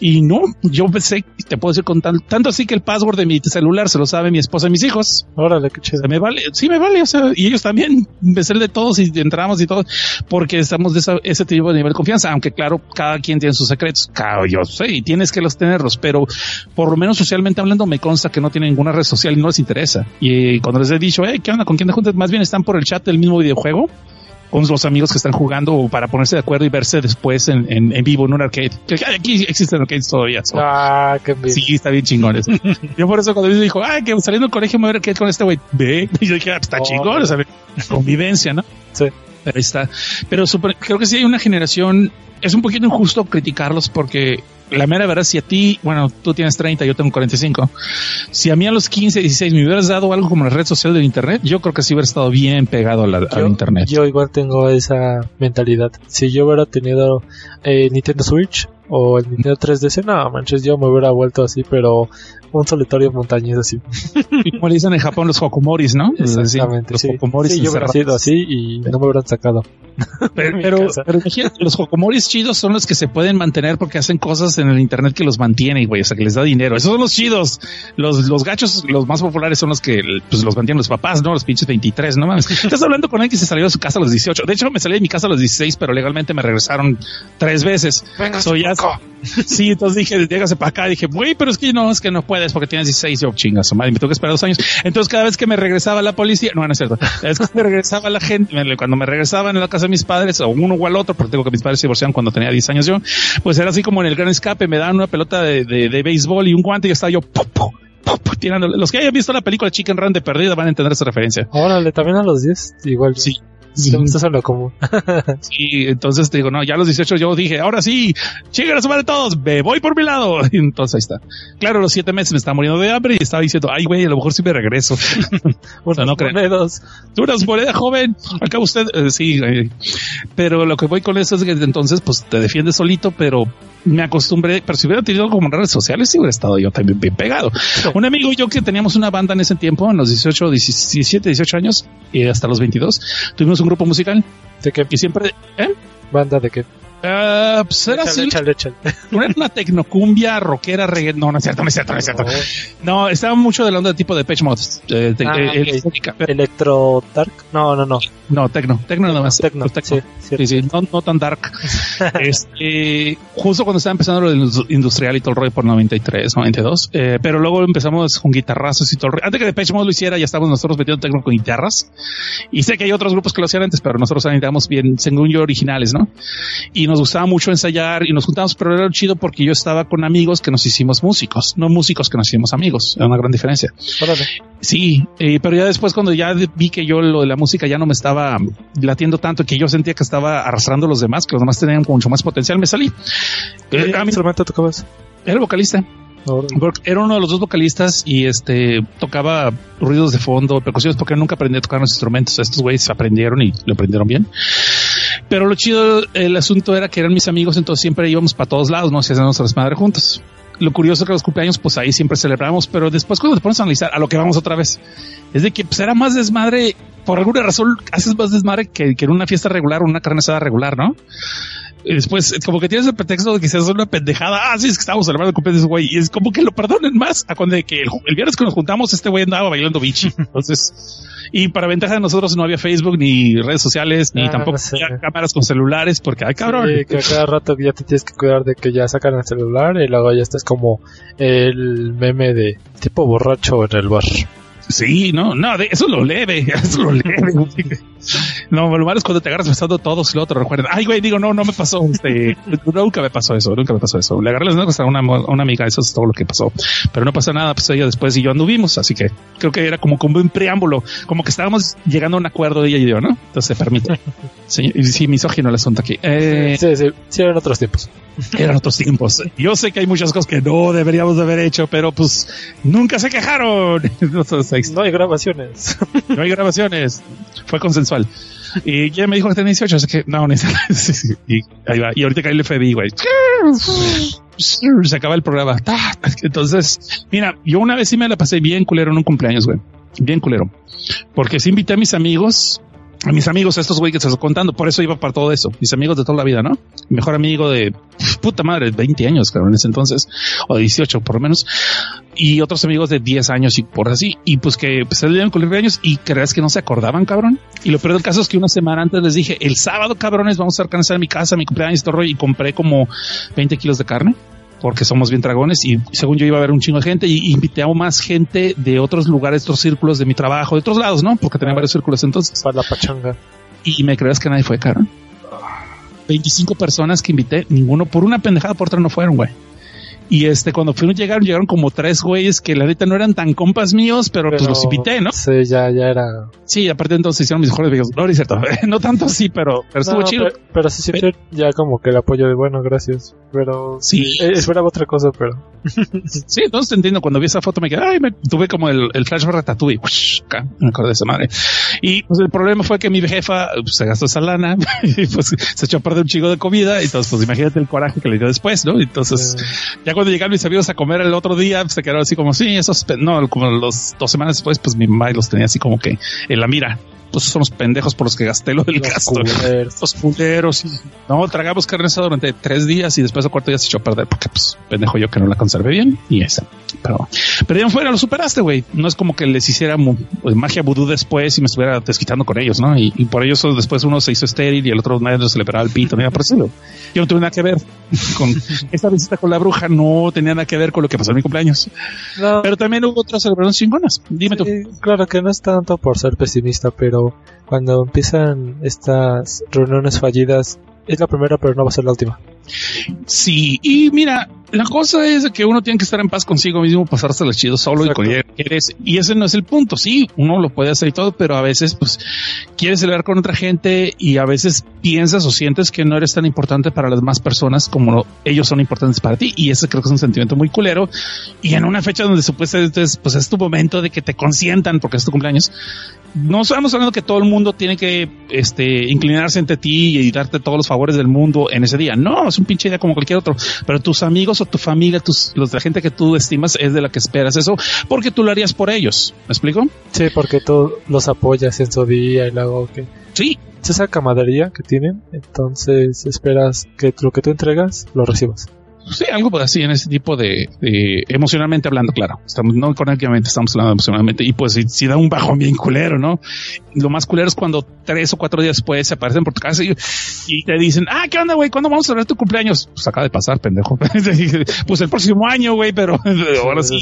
Y no, yo pensé, te puedo decir con tanto así que el password de mi celular se lo sabe mi esposa y mis hijos. Órale, qué chido. me vale, sí me vale, o sea, y ellos también, empecé de todos y entramos y todo, porque estamos de esa, ese tipo de nivel de confianza, aunque claro, cada quien tiene sus secretos, claro, yo sé, y tienes que los tenerlos, pero por lo menos socialmente hablando me consta que no tienen ninguna red social y no les interesa. Y cuando les he dicho, hey, ¿qué onda? ¿Con quién te juntas? Más bien están por el chat del mismo videojuego con los amigos que están jugando para ponerse de acuerdo y verse después en, en, en vivo en un arcade. Que aquí existen arcades todavía. So. Ah, qué bien. Sí, está bien chingón eso. yo por eso cuando me dijo, ay, que saliendo del colegio me voy a ver arcade con este güey, ve. Y yo dije, ah, está oh, chingón, o sea, convivencia, ¿no? Sí. Ahí está. Pero super, creo que sí hay una generación, es un poquito injusto criticarlos porque la mera verdad, si a ti, bueno, tú tienes 30, yo tengo 45, si a mí a los 15, 16 me hubieras dado algo como la red social del Internet, yo creo que sí hubiera estado bien pegado a la, yo, al Internet. Yo igual tengo esa mentalidad. Si yo hubiera tenido eh, Nintendo Switch o el Nintendo 3DS, no manches, yo me hubiera vuelto así, pero un solitario montañés así. Y como le dicen en Japón los hokomoris, ¿no? Exactamente. Los sí. hokomoris Sí, yo hubiera sido así y no me hubieran sacado. Pero, pero, los hokomoris chidos son los que se pueden mantener porque hacen cosas en el internet que los mantienen, güey, o sea, que les da dinero. Esos son los chidos. Los, los gachos, los más populares son los que pues, los mantienen los papás, ¿no? Los pinches 23, no mames. Estás hablando con alguien que se salió de su casa a los 18. De hecho, me salí de mi casa a los 16, pero legalmente me regresaron tres veces. Venga, So, ya- Sí, entonces dije, llégase para acá. Dije, güey, pero es que no, es que no puedes porque tienes 16. Yo, chingas, madre, me tengo que esperar dos años. Entonces, cada vez que me regresaba la policía, no, no es cierto. Cada vez que me regresaba la gente, cuando me regresaban a la casa de mis padres, o uno o al otro, porque tengo que mis padres se divorciaron cuando tenía 10 años yo, pues era así como en el gran escape, me daban una pelota de, de, de béisbol y un guante y yo estaba yo, pop, tirándole. Los que hayan visto la película Chicken Run de perdida van a entender esa referencia. Órale, también a los 10, igual. Sí. Lo común. Sí, entonces te digo, no, ya a los 18 yo dije, ahora sí, chinguen a su madre todos, me voy por mi lado. Y entonces ahí está. Claro, los siete meses me estaba muriendo de hambre y estaba diciendo, ay, güey, a lo mejor sí me regreso. Unos no crean. monedos. Duras moneda joven. Acá usted, eh, sí, eh, pero lo que voy con eso es que entonces, pues te defiendes solito, pero me acostumbré, pero si hubiera tenido como redes sociales, sí hubiera estado yo también bien pegado. Un amigo y yo que teníamos una banda en ese tiempo, en los 18, 17, 18 años y hasta los 22, tuvimos un grupo musical ¿De qué y siempre, ¿eh? banda? ¿De qué? Ah, pues era así, Échale, échale, era una tecnocumbia rockera reggae, no, no es cierto, no es cierto, no es cierto. No, estaba mucho de la onda de tipo de Pitch Mods, eh, Ah, eh, ok. electrónica, pero Electro Dark. No, no, no. no, tecno, tecno nada más. Tecno. Tecno. Sí. Sí, sí, no, no tan dark. este, justo cuando estaba empezando lo del industrial y todo el rollo por 93, 92, eh, pero luego empezamos con guitarrazos y todo el rollo. Antes que Depeche Mode lo hiciera, ya estábamos nosotros metiendo tecno con guitarras. Y sé que hay otros grupos que lo hacían antes, pero nosotros necesitábamos bien, según yo, originales, ¿no? Y nos gustaba mucho ensayar y nos juntábamos, pero era chido porque yo estaba con amigos que nos hicimos músicos, no músicos que nos hicimos amigos. Era una gran diferencia. Sí, eh, pero ya después cuando ya vi que yo lo de la música ya no me estaba latiendo tanto, que yo sentía que estaba arrastrando a los demás, que los demás tenían mucho más potencial, me salí. Eh, ¿Qué a mí instrumento tocabas? era vocalista. Era uno de los dos vocalistas y este tocaba ruidos de fondo, percusiones, porque nunca aprendí a tocar los instrumentos. Estos güeyes aprendieron y lo aprendieron bien. Pero lo chido, el asunto era que eran mis amigos, entonces siempre íbamos para todos lados, ¿no? Si hacíamos desmadre juntos. Lo curioso que los cumpleaños, pues ahí siempre celebramos, pero después cuando te pones a analizar a lo que vamos otra vez, es de que pues era más desmadre, por alguna razón haces más desmadre que, que en una fiesta regular o una carne asada regular, ¿no? Y después, como que tienes el pretexto de que seas una pendejada. Ah, sí, es que estábamos celebrando el cumpleaños de ese güey. Y es como que lo perdonen más a cuando de que el, el viernes que nos juntamos, este güey andaba bailando bichi. Entonces, y para ventaja de nosotros no había Facebook ni redes sociales, ni Ah, tampoco sí. había cámaras con celulares, porque, ay, cabrón. Sí, que a cada rato ya te tienes que cuidar de que ya sacan el celular y luego ya estás como el meme de tipo borracho en el bar. Sí, no, no, de- eso es lo leve, eso es lo leve. No, lo malo es cuando te agarras besando todos y luego te recuerdan. Ay, güey, digo, no, no me pasó, este, nunca me pasó eso, nunca me pasó eso. Le agarré las nalgas a una, a una amiga, eso es todo lo que pasó. Pero no pasa nada, pues ella después y yo anduvimos, así que creo que era como como un preámbulo, como que estábamos llegando a un acuerdo ella y yo, ¿no? Entonces se permite. Sí, sí, misógino el asunto aquí. Eh, Sí, sí, sí, eran otros tiempos. eran otros tiempos. Yo sé que hay muchas cosas que no deberíamos de haber hecho, pero pues nunca se quejaron. No hay grabaciones. No hay grabaciones. Fue consensual. Y ya me dijo que tenía 18, así que no, sí. Y ahí va. Y ahorita cae el FBI, güey. Se acaba el programa. Entonces, mira, yo una vez sí me la pasé bien culero en un cumpleaños, güey. Bien culero. Porque sí invité a mis amigos, a mis amigos, estos güey que te estoy contando. Por eso iba para todo eso. Mis amigos de toda la vida, ¿no? Mejor amigo de puta madre, 20 años, cabrón, en ese entonces, o 18 por lo menos y otros amigos de 10 años y por así. Y pues que pues, se le dieron cumpleaños y crees que no se acordaban, cabrón. Y lo peor del caso es que una semana antes les dije, el sábado, cabrones, vamos a en mi casa, mi cumpleaños todo rollo", y compré como 20 kilos de carne porque somos bien dragones y según yo iba a haber un chingo de gente y invité a más gente de otros lugares, otros círculos de mi trabajo, de otros lados, ¿no? Porque tenía varios círculos entonces. Para la pachanga. Y me crees que nadie fue, cabrón. 25 personas que invité, ninguno por una pendejada por otra no fueron, güey. Y este, cuando fueron, llegaron, llegaron como tres güeyes que la neta no eran tan compas míos, pero, pues los invité, ¿no? Sí, ya, ya era. Sí, aparte entonces hicieron mis mejores. No, no es cierto. no tanto así, pero, pero estuvo No, chido. Pero, pero sí siente ya como que el apoyo de bueno, gracias. Pero Sí. eh, esperaba otra cosa, pero Sí, entonces te entiendo. Cuando vi esa foto me quedé, ay, me tuve como el, el flash Ratatouille. Me acordé de esa madre. Y pues el problema fue que mi jefa pues, se gastó esa lana y pues se echó a perder un chico de comida. Y entonces, pues imagínate el coraje que le dio después, ¿no? Entonces, ya cuando llegaron mis amigos a comer el otro día, pues, se quedaron así como, sí, esos, no, como los dos semanas después, pues mi mamá los tenía así como que en la mira pues son los pendejos por los que gasté lo del Los gasto. culeros. Los culeros. No, tragamos carne asada durante tres días y después al cuarto día se echó a perder porque, pues, pendejo yo que no la conservé bien y esa. Pero, pero ya fuera, lo superaste, güey. No es como que les hiciera pues, magia vudú después y me estuviera desquitando con ellos, ¿no? Y, y por ello solo después uno se hizo estéril y el otro nadie se le paraba el pito, nada parecido. Yo no tuve nada que ver con esta visita con la bruja, no tenía nada que ver con lo que pasó en mi cumpleaños. No, Pero también hubo otras celebraciones chingonas. Dime tú. claro que no es tanto por ser pesimista, pero cuando empiezan estas reuniones fallidas, es la primera, pero no va a ser la última. Sí, y mira, la cosa es que uno tiene que estar en paz consigo mismo, pasársela chido solo Exacto. y con quieres. Y ese no es el punto. Sí, uno lo puede hacer y todo, pero a veces, pues, quieres celebrar con otra gente y a veces piensas o sientes que no eres tan importante para las demás personas como ellos son importantes para ti. Y ese creo que es un sentimiento muy culero. Y en una fecha donde supuestamente es, pues, es tu momento de que te consientan porque es tu cumpleaños. No estamos hablando que todo el mundo tiene que este, inclinarse ante ti y darte todos los favores del mundo en ese día. No, es un pinche día como cualquier otro. Pero tus amigos o tu familia, tus, los de la gente que tú estimas es de la que esperas eso porque tú lo harías por ellos. ¿Me explico? Sí, porque tú los apoyas en su día y luego que Sí, es esa camaradería que tienen, entonces esperas que lo que tú entregas lo recibas. Sí, algo pues así en ese tipo de, de- emocionalmente hablando, claro. Estamos, no económicamente, estamos hablando emocionalmente. Y pues si, si da un bajón bien culero, ¿no? Lo más culero es cuando tres o cuatro días después se aparecen por tu casa y, y te dicen, ah, ¿qué onda, güey? ¿Cuándo vamos a celebrar tu cumpleaños? Pues acaba de pasar, pendejo. pues el próximo año, güey, pero ahora sí,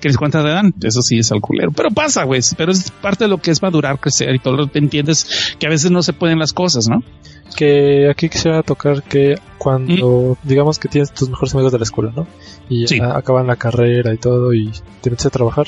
que les cuentas de dan. Eso sí es al culero. Pero pasa, güey. Pero es parte de lo que es madurar, crecer y todo. Te entiendes que a veces no se pueden las cosas, ¿no? Que aquí quisiera tocar que cuando digamos que tienes tus mejores amigos de la escuela, ¿no? Y acaban la carrera y todo y te metes a trabajar,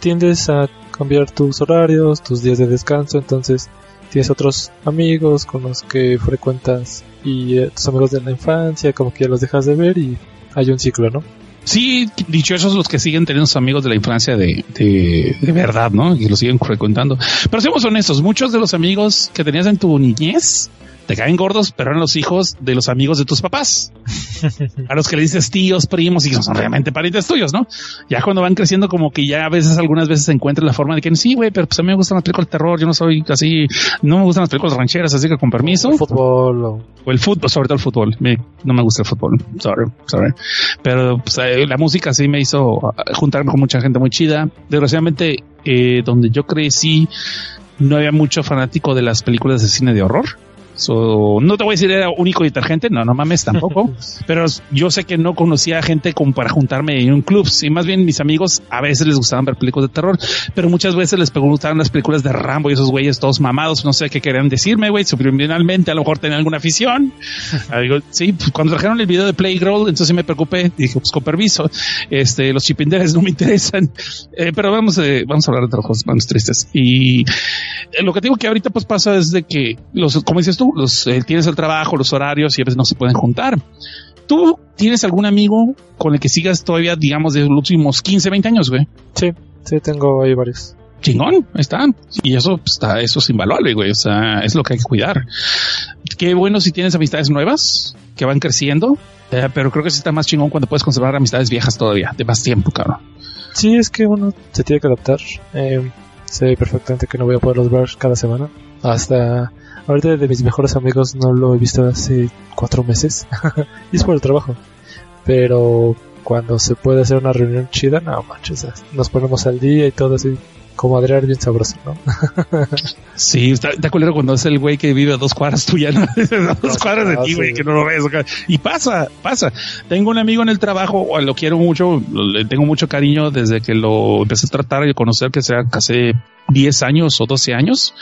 tiendes a cambiar tus horarios, tus días de descanso, entonces tienes otros amigos con los que frecuentas y eh, tus amigos de la infancia, como que ya los dejas de ver y hay un ciclo, ¿no? Sí, dichosos los que siguen teniendo sus amigos de la infancia de, de, de verdad, ¿no? Y los siguen frecuentando. Pero seamos honestos, muchos de los amigos que tenías en tu niñez te caen gordos, pero eran los hijos de los amigos de tus papás. A los que le dices tíos, primos y son realmente parientes tuyos, ¿no? Ya cuando van creciendo, como que ya a veces, algunas veces se encuentra la forma de que sí, güey, pero pues a mí me gustan las películas de terror. Yo no soy así, no me gustan las películas rancheras, así que con permiso. El fútbol o O el fútbol, sobre todo el fútbol. Me- no me gusta el fútbol. Sorry, sorry. Pero pues, eh, la música sí me hizo ah, juntarme con mucha gente muy chida. Desgraciadamente, eh, donde yo crecí, no había mucho fanático de las películas de cine de horror. So, no te voy a decir era único y detergente, no, no mames tampoco. pero yo sé que no conocía gente como para juntarme en un club. Sí, más bien mis amigos a veces les gustaban ver películas de terror, pero muchas veces les gustaban las películas de Rambo y esos güeyes todos mamados. No sé qué querían decirme, güey. Subliminalmente a lo mejor tenían alguna afición. Sí, pues, cuando trajeron el video de Playgirl, entonces me preocupé. Dije, pues con permiso, este, los chipinderes no me interesan. Eh, pero vamos, eh, vamos a hablar de otras cosas más tristes. Y eh, lo que digo que ahorita pues pasa es de que los, como dices tú, los eh, tienes el trabajo, los horarios y a veces no se pueden juntar. ¿Tú tienes algún amigo con el que sigas todavía, digamos, de los últimos 15, 20 años, güey? sí, sí tengo ahí varios. Chingón, está. Y eso pues, está, eso es invaluable, güey. O sea, es lo que hay que cuidar. Qué bueno si tienes amistades nuevas que van creciendo, eh, pero creo que sí está más chingón cuando puedes conservar amistades viejas todavía, de más tiempo, cabrón. Sí, es que uno se tiene que adaptar. Eh, sé perfectamente que no voy a poderlos ver cada semana. Hasta ahorita de mis mejores amigos no lo he visto hace cuatro meses. y es por el trabajo. Pero cuando se puede hacer una reunión chida, no manches, nos ponemos al día y todo así. Como Adrián bien sabroso, ¿no? Sí, está, está culero cuando es el güey que vive a dos cuadras tuya, ¿no? a dos cuadras de ti, güey, que no lo ves. Y pasa, pasa. Tengo un amigo en el trabajo, lo quiero mucho, le tengo mucho cariño desde que lo empecé a tratar y conocer que sea casi 10 años o 12 años.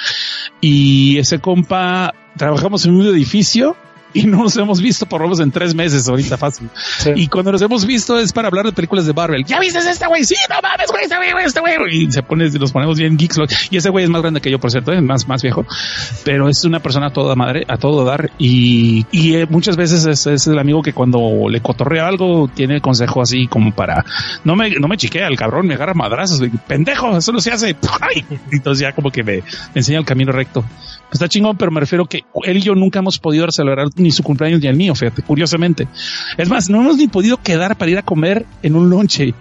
Y ese compa, trabajamos en un edificio y no nos hemos visto por lo menos en tres meses ahorita fácil. Sí. Y cuando nos hemos visto es para hablar de películas de Marvel. ¿Ya viste este güey? Sí, no mames, güey, este güey, este güey. Y se pone, nos ponemos bien geeks. Y ese güey es más grande que yo, por cierto, es más, más viejo, pero es una persona a toda madre, a todo dar. Y, y eh, muchas veces es, es el amigo que cuando le cotorrea algo tiene consejo así como para no me, no me chiquea el cabrón, me agarra madrazos. Pendejo, eso no se hace. Entonces ya como que me, me enseña el camino recto. Está chingón, pero me refiero que él y yo nunca hemos podido celebrar ni su cumpleaños ni el mío, fíjate, curiosamente. Es más, no hemos ni podido quedar para ir a comer en un lonche.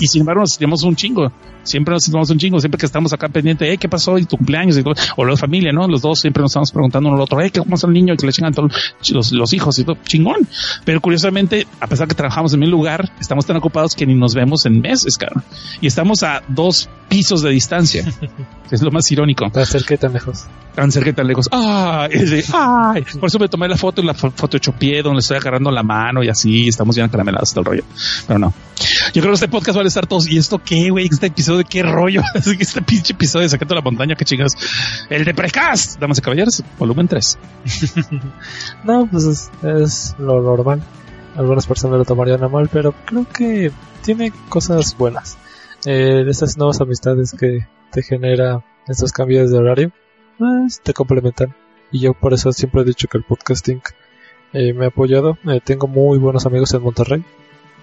Y sin embargo nos sentimos un chingo. Siempre nos sentimos un chingo. Siempre que estamos acá pendiente, eh, ¿qué pasó? Y tu cumpleaños y todo. O la familia, ¿no? Los dos siempre nos estamos preguntando uno al otro, eh, ¿cómo está el niño? Y que le chingan todos los, los hijos y todo. Chingón. Pero curiosamente, a pesar que trabajamos en mi lugar, estamos tan ocupados que ni nos vemos en meses, cabrón. Y estamos a dos pisos de distancia. es lo más irónico. Para ser que tan lejos. Tan cerca y tan lejos. Ay, es de, ay. Por eso me tomé la foto y la fo- foto hecho pie donde estoy agarrando la mano y así estamos bien caramelados todo el rollo. Pero no. Yo creo que este podcast va a estar todos. ¿Y esto qué, güey? ¿Este episodio de qué rollo? Este pinche episodio de Secreto de la Montaña, qué chingas. El de Precast, damas y caballeros, volumen 3. No, pues es, es lo normal. Algunas personas lo tomarían a mal, pero creo que tiene cosas buenas. Eh, estas nuevas amistades que te genera estos cambios de horario, pues te complementan. Y yo por eso siempre he dicho que el podcasting eh, me ha apoyado. Eh, tengo muy buenos amigos en Monterrey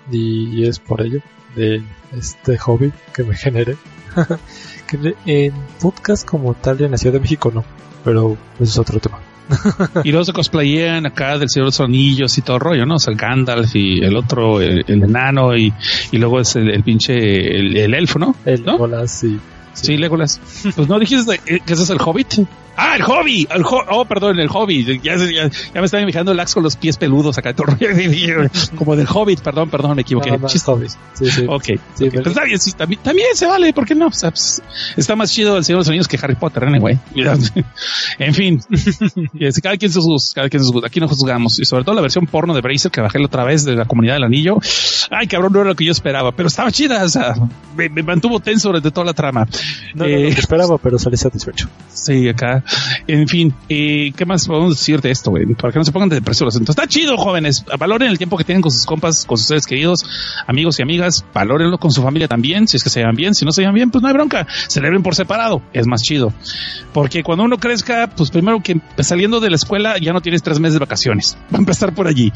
y es por ello de este hobby que me generé. que en podcast como tal en la Ciudad de México no, pero eso es otro tema. y luego se cosplayean acá del Señor de los Anillos y todo el rollo, ¿no? O sea, el Gandalf y el otro, el, el enano y, y luego es el, el pinche, el, el elfo, ¿no? El ¿No? Legolas y Sí, Legolas. Pues no dijiste que ese es el Hobbit. Ah, el hobby, el ho- oh, perdón, el hobby. Ya, ya, ya me estaba imaginando el Axe con los pies peludos acá, como del Hobbit, perdón, perdón, me equivoqué. No. Sí, sí. Ok, Sí, ok. pero- Pues sí, también, también se vale, ¿por qué no? O sea, pues, está más chido el Señor de los Anillos que Harry Potter, güey. en fin, Y es- cada quien sus gustos, cada quien sus gustos. Aquí no juzgamos. Y sobre todo la versión porno de Bracer que bajé la otra vez de la comunidad del anillo. Ay, cabrón, no era lo que yo esperaba, pero estaba chida. O sea, me, me mantuvo tenso durante toda la trama. No Eh, lo que esperaba, pero salí satisfecho. Sí, acá. En fin, eh, ¿qué más podemos decir de esto, güey? Para que no se pongan de depresión los Está chido, jóvenes. Valoren el tiempo que tienen con sus compas, con sus seres queridos, amigos y amigas. Valórenlo con su familia también. Si es que se llevan bien, si no se llevan bien, pues no hay bronca. Celebren por separado. Es más chido. Porque cuando uno crezca, pues primero que saliendo de la escuela ya no tienes tres meses de vacaciones. Va a empezar por allí.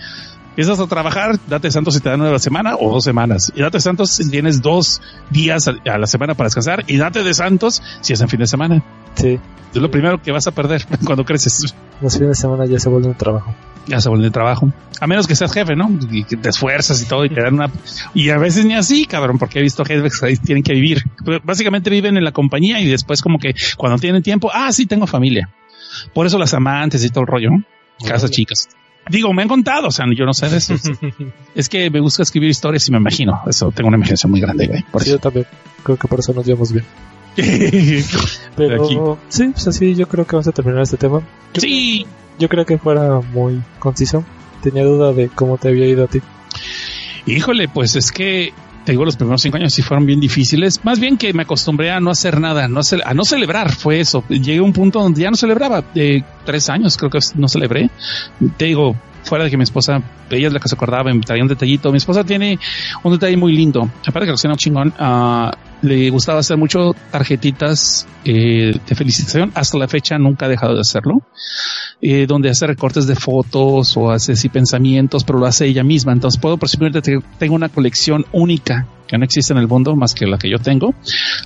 Empiezas a trabajar, date santos si te dan una semana o dos semanas. Y date santos si tienes dos días a, la semana para descansar. Y date de santos si es en fin de semana. Sí, Es lo primero que vas a perder cuando creces. los fines de semana ya se vuelve un trabajo. Ya se vuelve de trabajo. A menos que seas jefe, ¿no? Y que te esfuerzas y todo y te dan una... Y a veces ni así, cabrón, porque he visto jefes que tienen que vivir. Pero básicamente viven en la compañía y después como que cuando tienen tiempo, ah, sí, tengo familia. Por eso las amantes y todo el rollo, ¿no? Casas chicas. Digo, me han contado, o sea, yo no sé de eso. es que me gusta escribir historias y me imagino. Eso, tengo una imaginación muy grande, güey. Por Sí, yo también. Creo que por eso nos llevamos bien. eso. Pero Aquí. sí, pues así yo creo que vamos a terminar este tema. Yo- sí, Yo creo que fuera muy conciso. Tenía duda de cómo te había ido a ti. Híjole, pues es que te digo, los primeros cinco años sí fueron bien difíciles. Más bien que me acostumbré a no hacer nada, no a no celebrar. Fue eso. Llegué a un punto donde ya no celebraba. De tres años creo que no celebré. Te digo, fuera de que mi esposa, ella es la que se acordaba, me traía un detallito. Mi esposa tiene un detalle muy lindo. Aparte que cocina un chingón, ah, le gustaba hacer mucho tarjetitas eh, de felicitación. Hasta la fecha nunca ha dejado de hacerlo eh, donde hace recortes de fotos o hace sí pensamientos, pero lo hace ella misma. Entonces puedo presumir que tengo una colección única que no existe en el mundo más que la que yo tengo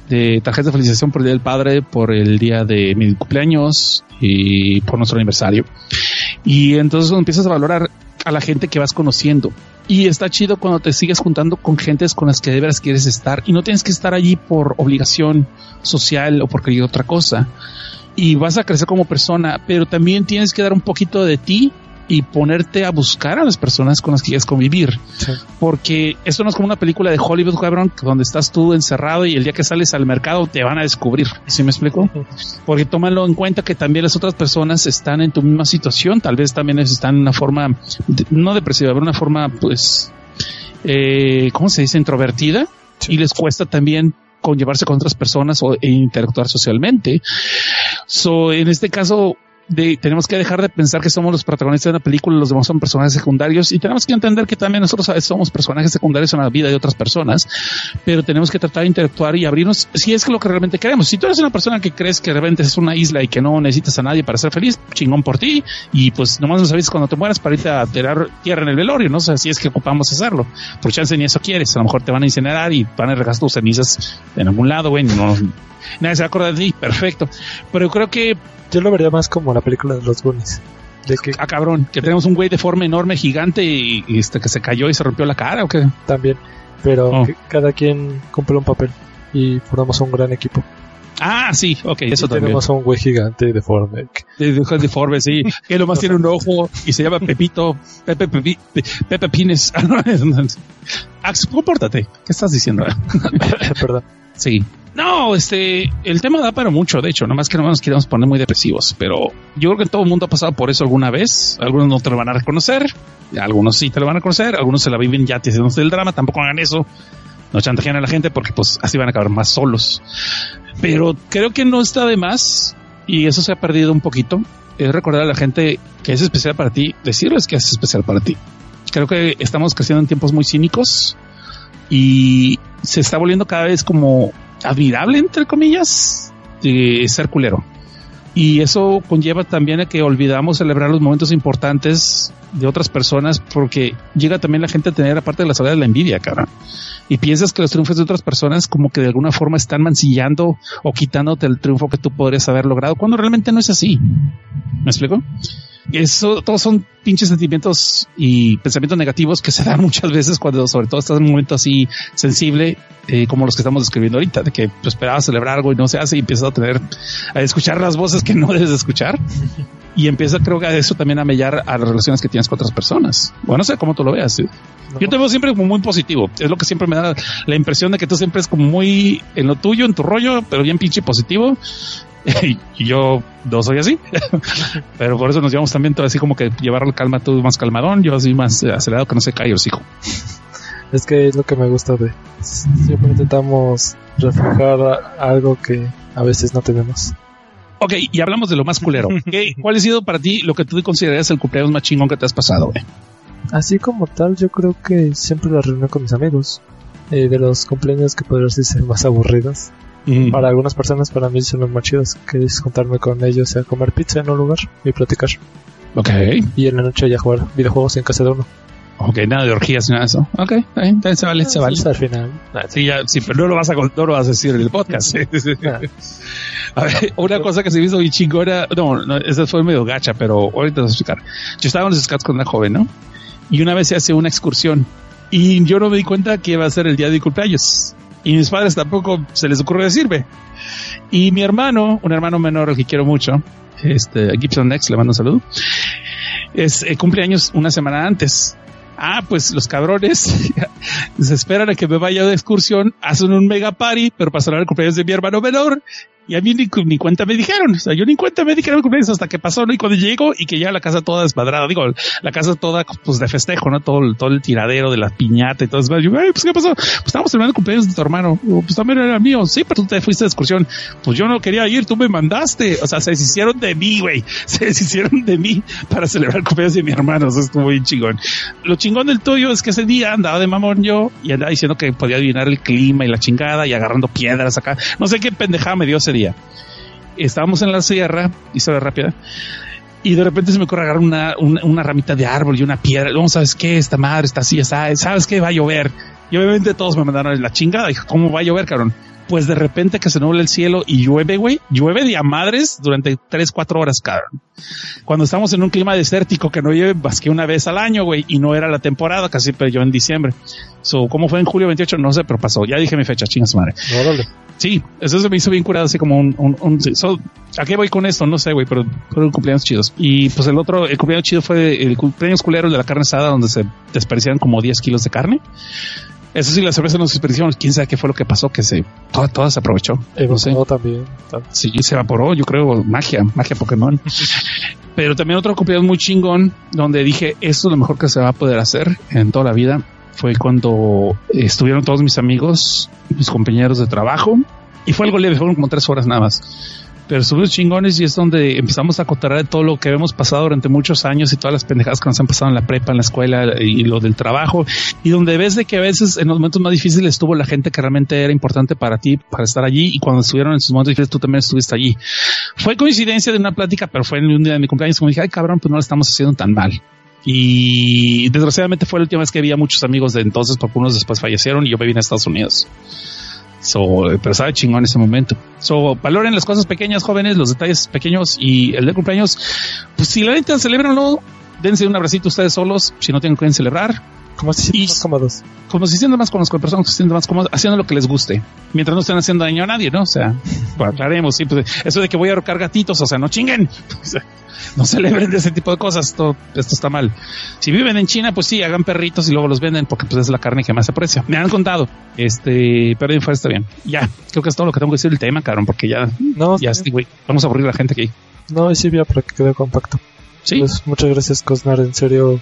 de tarjetas de felicitación por el Día del Padre, por el día de mi cumpleaños y por nuestro aniversario. Y entonces empiezas a valorar a la gente que vas conociendo. Y está chido cuando te sigues juntando con gentes con las que de veras quieres estar y no tienes que estar allí por obligación social o por cualquier otra cosa y vas a crecer como persona, pero también tienes que dar un poquito de ti y ponerte a buscar a las personas con las que quieres convivir. Sí. Porque esto no es como una película de Hollywood, cabrón, donde estás tú encerrado y el día que sales al mercado te van a descubrir. ¿Sí me explico? Porque tómalo en cuenta que también las otras personas están en tu misma situación, tal vez también están en una forma, no depresiva, pero una forma, pues, eh, ¿cómo se dice? Introvertida Sí. y les cuesta también conllevarse con otras personas o, e interactuar socialmente. So, en este caso, de, tenemos que dejar de pensar que somos los protagonistas de una película y los demás son personajes secundarios y tenemos que entender que también nosotros a veces somos personajes secundarios en la vida de otras personas, pero tenemos que tratar de interactuar y abrirnos si es que lo que realmente queremos. Si tú eres una persona que crees que de repente es una isla y que no necesitas a nadie para ser feliz, chingón por ti y pues nomás nos avisas cuando te mueras para irte a tirar tierra en el velorio, no sé si es que ocupamos hacerlo. Por chance ni eso quieres, a lo mejor te van a incinerar y van a regar tus cenizas en algún lado, güey, no, nadie se va a acordar de ti, perfecto. Pero yo creo que Yo lo vería más como la película de los Goonies. De que Ah, cabrón, que tenemos un güey de forma enorme, gigante y, y este que se cayó y se rompió la cara o qué? también. Pero Oh. cada quien cumple un papel. Y formamos un gran equipo. Ah, sí, ok, eso y también. tenemos a un güey gigante deforme. De, de, de Forbes, sí, que nomás tiene un ojo y se llama Pepito, Pepe, Pepe, Pepe Pines. Ah, Ax, compórtate. ¿Qué estás diciendo? Perdón. Sí. No, este, el tema da para mucho, de hecho, nomás que no nos queremos poner muy depresivos, pero yo creo que todo el mundo ha pasado por eso alguna vez. Algunos no te lo van a reconocer, algunos sí te lo van a conocer, algunos se la viven ya haciéndose del drama, tampoco hagan eso. No chantajean a la gente porque pues así van a acabar más solos. Pero creo que no está de más y eso se ha perdido un poquito. Es recordar a la gente que es especial para ti, decirles que es especial para ti. Creo que estamos creciendo en tiempos muy cínicos y se está volviendo cada vez como admirable, entre comillas, de ser culero. Y eso conlleva también a que olvidamos celebrar los momentos importantes de otras personas porque llega también la gente a tener aparte de la soledad la envidia, cara. Y piensas que los triunfos de otras personas como que de alguna forma están mancillando o quitándote el triunfo que tú podrías haber logrado cuando realmente no es así. ¿Me explico? Eso, todos son pinches sentimientos y pensamientos negativos que se dan muchas veces cuando sobre todo estás en un momento así sensible eh, como los que estamos describiendo ahorita, de que tú esperabas celebrar algo y no se hace y empiezas a tener, a escuchar las voces que no debes de escuchar y empieza creo que eso también a mellar a las relaciones que tienes con otras personas. Bueno, no sé cómo tú lo veas. ¿sí? Yo te veo siempre como muy positivo. Es lo que siempre me da la impresión de que tú siempre es como muy en lo tuyo, en tu rollo, pero bien pinche positivo. y yo no soy así, pero por eso nos llevamos también todo así como que llevar la calma tú más calmadón, yo así más eh, acelerado que no se cae el hijo. Es que es lo que me gusta de... Siempre intentamos reflejar algo que a veces no tenemos. Ok, y hablamos de lo más culero. ¿Qué- ¿Cuál ha sido para ti lo que tú considerarías el cumpleaños más chingón que te has pasado? güey? Así como tal, yo creo que siempre la reunión con mis amigos. eh, de los cumpleaños que podrían ser más aburridos. Mm. Para algunas personas, para mí son los más chidos, que es juntarme con ellos a comer pizza en un lugar y platicar. Ok, Y en la noche ya jugar videojuegos en casa de uno. ok, nada de orgías ni nada de eso. Ok, se vale, se vale. Al final. Sí, ya, sí, pero no lo vas a, no lo vas a decir en el podcast. Ah, A ver, una cosa que se me hizo bien chingona, no, no, esa fue medio gacha, pero ahorita voy a explicar. Yo estaba en los Scouts con una joven, ¿no? Y una vez se hace una excursión y yo no me di cuenta que iba a ser el día de mi cumpleaños. Y mis padres tampoco se les ocurrió decirme. Y mi hermano, un hermano menor al que quiero mucho, este Gibson Next, le mando un saludo, es eh, cumpleaños una semana antes. Ah, pues los cabrones se esperan a que me vaya de excursión, hacen un mega party, pero para celebrar el cumpleaños de mi hermano menor. Y a mí ni, ni cuenta me dijeron, o sea, yo ni cuenta me dijeron cumpleaños hasta que pasó, ¿no? Y cuando llego y que ya la casa toda desmadrada, digo, la casa toda, pues de festejo, ¿no? Todo, todo el tiradero de la piñata y todo eso. Yo, ay, pues, ¿qué pasó? Pues estábamos celebrando el cumpleaños de tu hermano. Pues también era mío. Sí, pero tú te fuiste de excursión. Pues yo no quería ir, tú me mandaste. O sea, se deshicieron de mí, güey. Se deshicieron de mí para celebrar el cumpleaños de mi hermano. Eso estuvo bien chingón. Lo chingón del tuyo es que ese día andaba de mamón yo y andaba diciendo que podía adivinar el clima y la chingada y agarrando piedras acá. No sé qué pendejada me dio ese día. Estábamos en la sierra, historia rápida, y de repente se me ocurre una, una, ramita de árbol y una piedra. No sabes qué, esta madre está así, está, sabes qué va a llover. Y obviamente todos me mandaron la chingada. Dije, ¿cómo va a llover, cabrón? Pues de repente que se nubla el cielo y llueve, güey. Llueve de a madres durante tres, cuatro horas, cabrón. Cuando estamos en un clima desértico que no llueve más que una vez al año, güey, y no era la temporada, casi pero yo en diciembre. So, ¿cómo fue en julio 28? No sé, pero pasó. Ya dije mi fecha, chingas madre. órale. Sí, eso se me hizo bien curado, así como un, un, un- so, ¿a qué voy con esto? No sé, güey, pero fueron cumpleaños chidos. Y pues el otro, el cumpleaños chido fue el cumpleaños culero de la carne asada, donde se desperdiciaron como 10 kilos de carne. Eso sí, la cerveza no se desperdició, quién sabe qué fue lo que pasó, que se, toda, toda se aprovechó. No sé. También. tal. Sí, se evaporó, yo creo, magia, magia Pokémon. Pero también otro cumpleaños muy chingón, donde dije, esto es lo mejor que se va a poder hacer en toda la vida, fue cuando estuvieron todos mis amigos, mis compañeros de trabajo, y fue algo leve, fueron como tres horas nada más. Pero estuvimos chingones y es donde empezamos a cotarrar todo lo que hemos pasado durante muchos años y todas las pendejadas que nos han pasado en la prepa, en la escuela y lo del trabajo y donde ves de que a veces en los momentos más difíciles estuvo la gente que realmente era importante para ti, para estar allí y cuando estuvieron en sus momentos difíciles tú también estuviste allí. Fue coincidencia de una plática, pero fue en un día de mi cumpleaños como dije, ay cabrón, pues no lo estamos haciendo tan mal. Y desgraciadamente fue la última vez que había muchos amigos de entonces, porque unos después fallecieron y yo me vine a Estados Unidos. So, pero estaba chingón en ese momento. So, valoren las cosas pequeñas, jóvenes, los detalles pequeños y el de cumpleaños. Pues si la neta celebranlo, dense un abracito ustedes solos, si no tienen que celebrar. Como si sienten más cómodos. Como si sienten más cómodos con personas que se sienten más cómodos, haciendo lo que les guste. Mientras no estén haciendo daño a nadie, ¿no? O sea, pues, aclaremos, sí, pues, eso de que voy a ahorcar gatitos, o sea, no chinguen. no celebren de ese tipo de cosas. Esto, esto está mal. Si viven en China, pues sí, hagan perritos y luego los venden porque pues es la carne que más se aprecia. Me han contado. Este, pero fue está bien. Ya, creo que es todo lo que tengo que decir del tema, cabrón, porque ya, No, ya estoy, güey. Vamos a aburrir a la gente aquí. No, sí, ya para que quede compacto. Sí. Pues muchas gracias, Cosnar. En serio,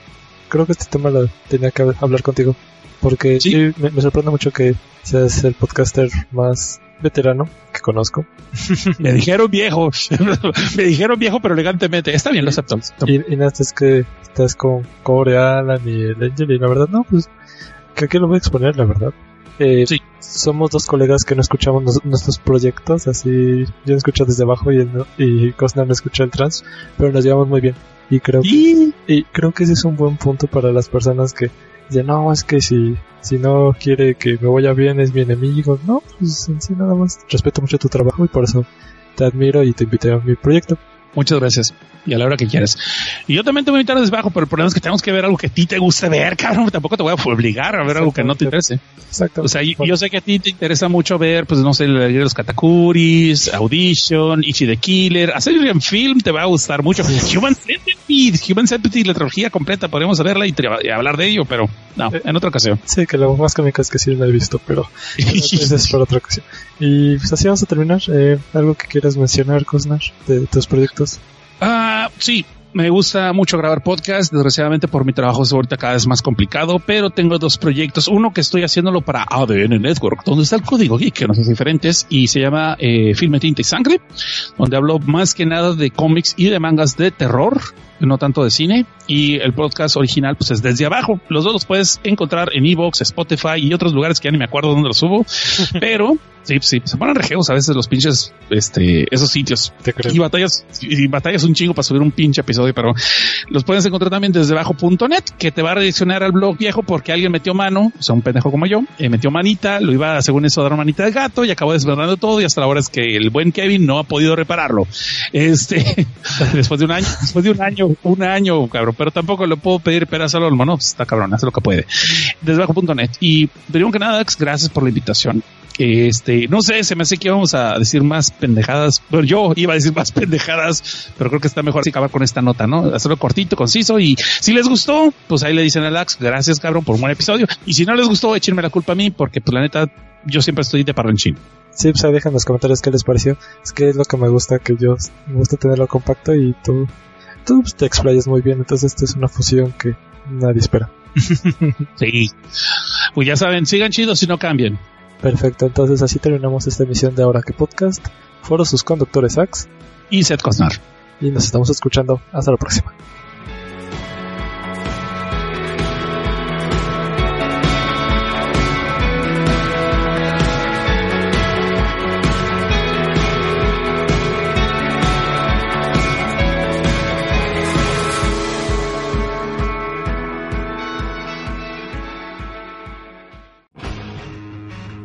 creo que este tema lo tenía que hablar contigo. Porque Sí. sí, me, me sorprende mucho que seas el podcaster más veterano que conozco. Me dijeron viejo. Me dijeron viejo, pero elegantemente. Está bien, lo acepto. Y, y nada, es que estás con Core Alan y el Angel. Y la verdad, no, pues, que aquí lo voy a exponer, la verdad. Eh, Sí. Somos dos colegas que no escuchamos nos- nuestros proyectos, así yo escucho desde abajo y, el- y Cosnar no escucha el trans, pero nos llevamos muy bien. Y creo que Y Y creo que ese es un buen punto para las personas que dicen, no, es que si, si no quiere que me vaya bien es mi enemigo. No, pues en sí nada más. Respeto mucho tu trabajo y por eso te admiro y te invité a mi proyecto. Muchas gracias. Y a la hora que quieras. Y yo también te voy a invitar desde abajo, pero el problema es que tenemos que ver algo que a ti te guste ver, cabrón. Tampoco te voy a obligar a ver algo que no te interese. Exacto. O sea, yo sé que a ti te interesa mucho ver, pues no sé, los Katakuris, Audition, Ichi the Killer, Assyrian Film te va a gustar mucho. Human Centipede, Human Centipede, la trilogía completa, podemos verla y, y hablar de ello, pero no, en otra ocasión. Sí, que lo más cómico es que sí la he visto, pero eso es para otra ocasión. Y pues así vamos a terminar. Eh, ¿Algo que quieras mencionar, Cosnar, de tus proyectos? Ah, sí. Me gusta mucho grabar podcast. Desgraciadamente por mi trabajo es ahorita cada vez más complicado, pero tengo dos proyectos. Uno que estoy haciéndolo para ADN Network, donde está el código geek, que no es diferentes, y se llama eh, Filme, Tinta y Sangre, donde hablo más que nada de cómics y de mangas de terror, no tanto de cine. Y el podcast original, pues es desde abajo. Los dos los puedes encontrar en Evox, Spotify y otros lugares que ya ni me acuerdo dónde los subo, pero sí, sí, se ponen rejeos a veces los pinches, este, esos sitios. Te creo. Y batallas, y batallas un chingo para subir un pinche episodio, pero los puedes encontrar también desde bajo.net, que te va a redireccionar al blog viejo porque alguien metió mano, o sea, un pendejo como yo, eh, metió manita, lo iba según eso a dar manita de gato y acabó desbordando todo y hasta ahora es que el buen Kevin no ha podido repararlo. Este, después de un año, después de un año, un año, cabrón, pero tampoco le puedo pedir peras al olmo, no, pues está cabrón, hace lo que puede. Desde bajo.net. Y primero que nada, gracias por la invitación. Este, no sé, se me hace que íbamos a decir más pendejadas. Pero yo iba a decir más pendejadas, pero creo que está mejor así acabar con esta nota, ¿no? Hacerlo cortito, conciso. Y si les gustó, pues ahí le dicen a Lax, gracias cabrón por un buen episodio. Y si no les gustó, échenme la culpa a mí, porque pues la neta, yo siempre estoy de parlanchín. Sí, pues ahí dejan en los comentarios qué les pareció. Es que es lo que me gusta, que yo me gusta tenerlo compacto y tú, tú pues, te explayas muy bien. Entonces, esta es una fusión que nadie espera. Sí. Pues ya saben, sigan chidos y no cambien. Perfecto, entonces así terminamos esta emisión de Ahora que Podcast. Fueron sus conductores Ax Y Seth Cosnar. y nos estamos escuchando. Hasta la próxima.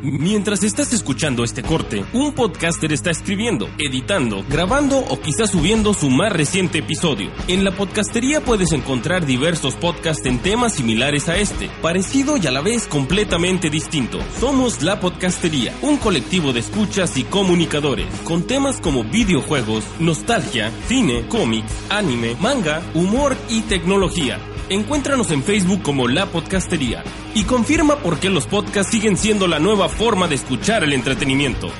Mientras estás escuchando este corte, un podcaster está escribiendo, editando, grabando o quizás subiendo su más reciente episodio. En la podcastería puedes encontrar diversos podcasts en temas similares a este, parecido y a la vez completamente distinto. Somos La Podcastería, un colectivo de escuchas y comunicadores, con temas como videojuegos, nostalgia, cine, cómics, anime, manga, humor y tecnología. Encuéntranos en Facebook como La Podcastería y confirma por qué los podcasts siguen siendo la nueva forma de escuchar el entretenimiento.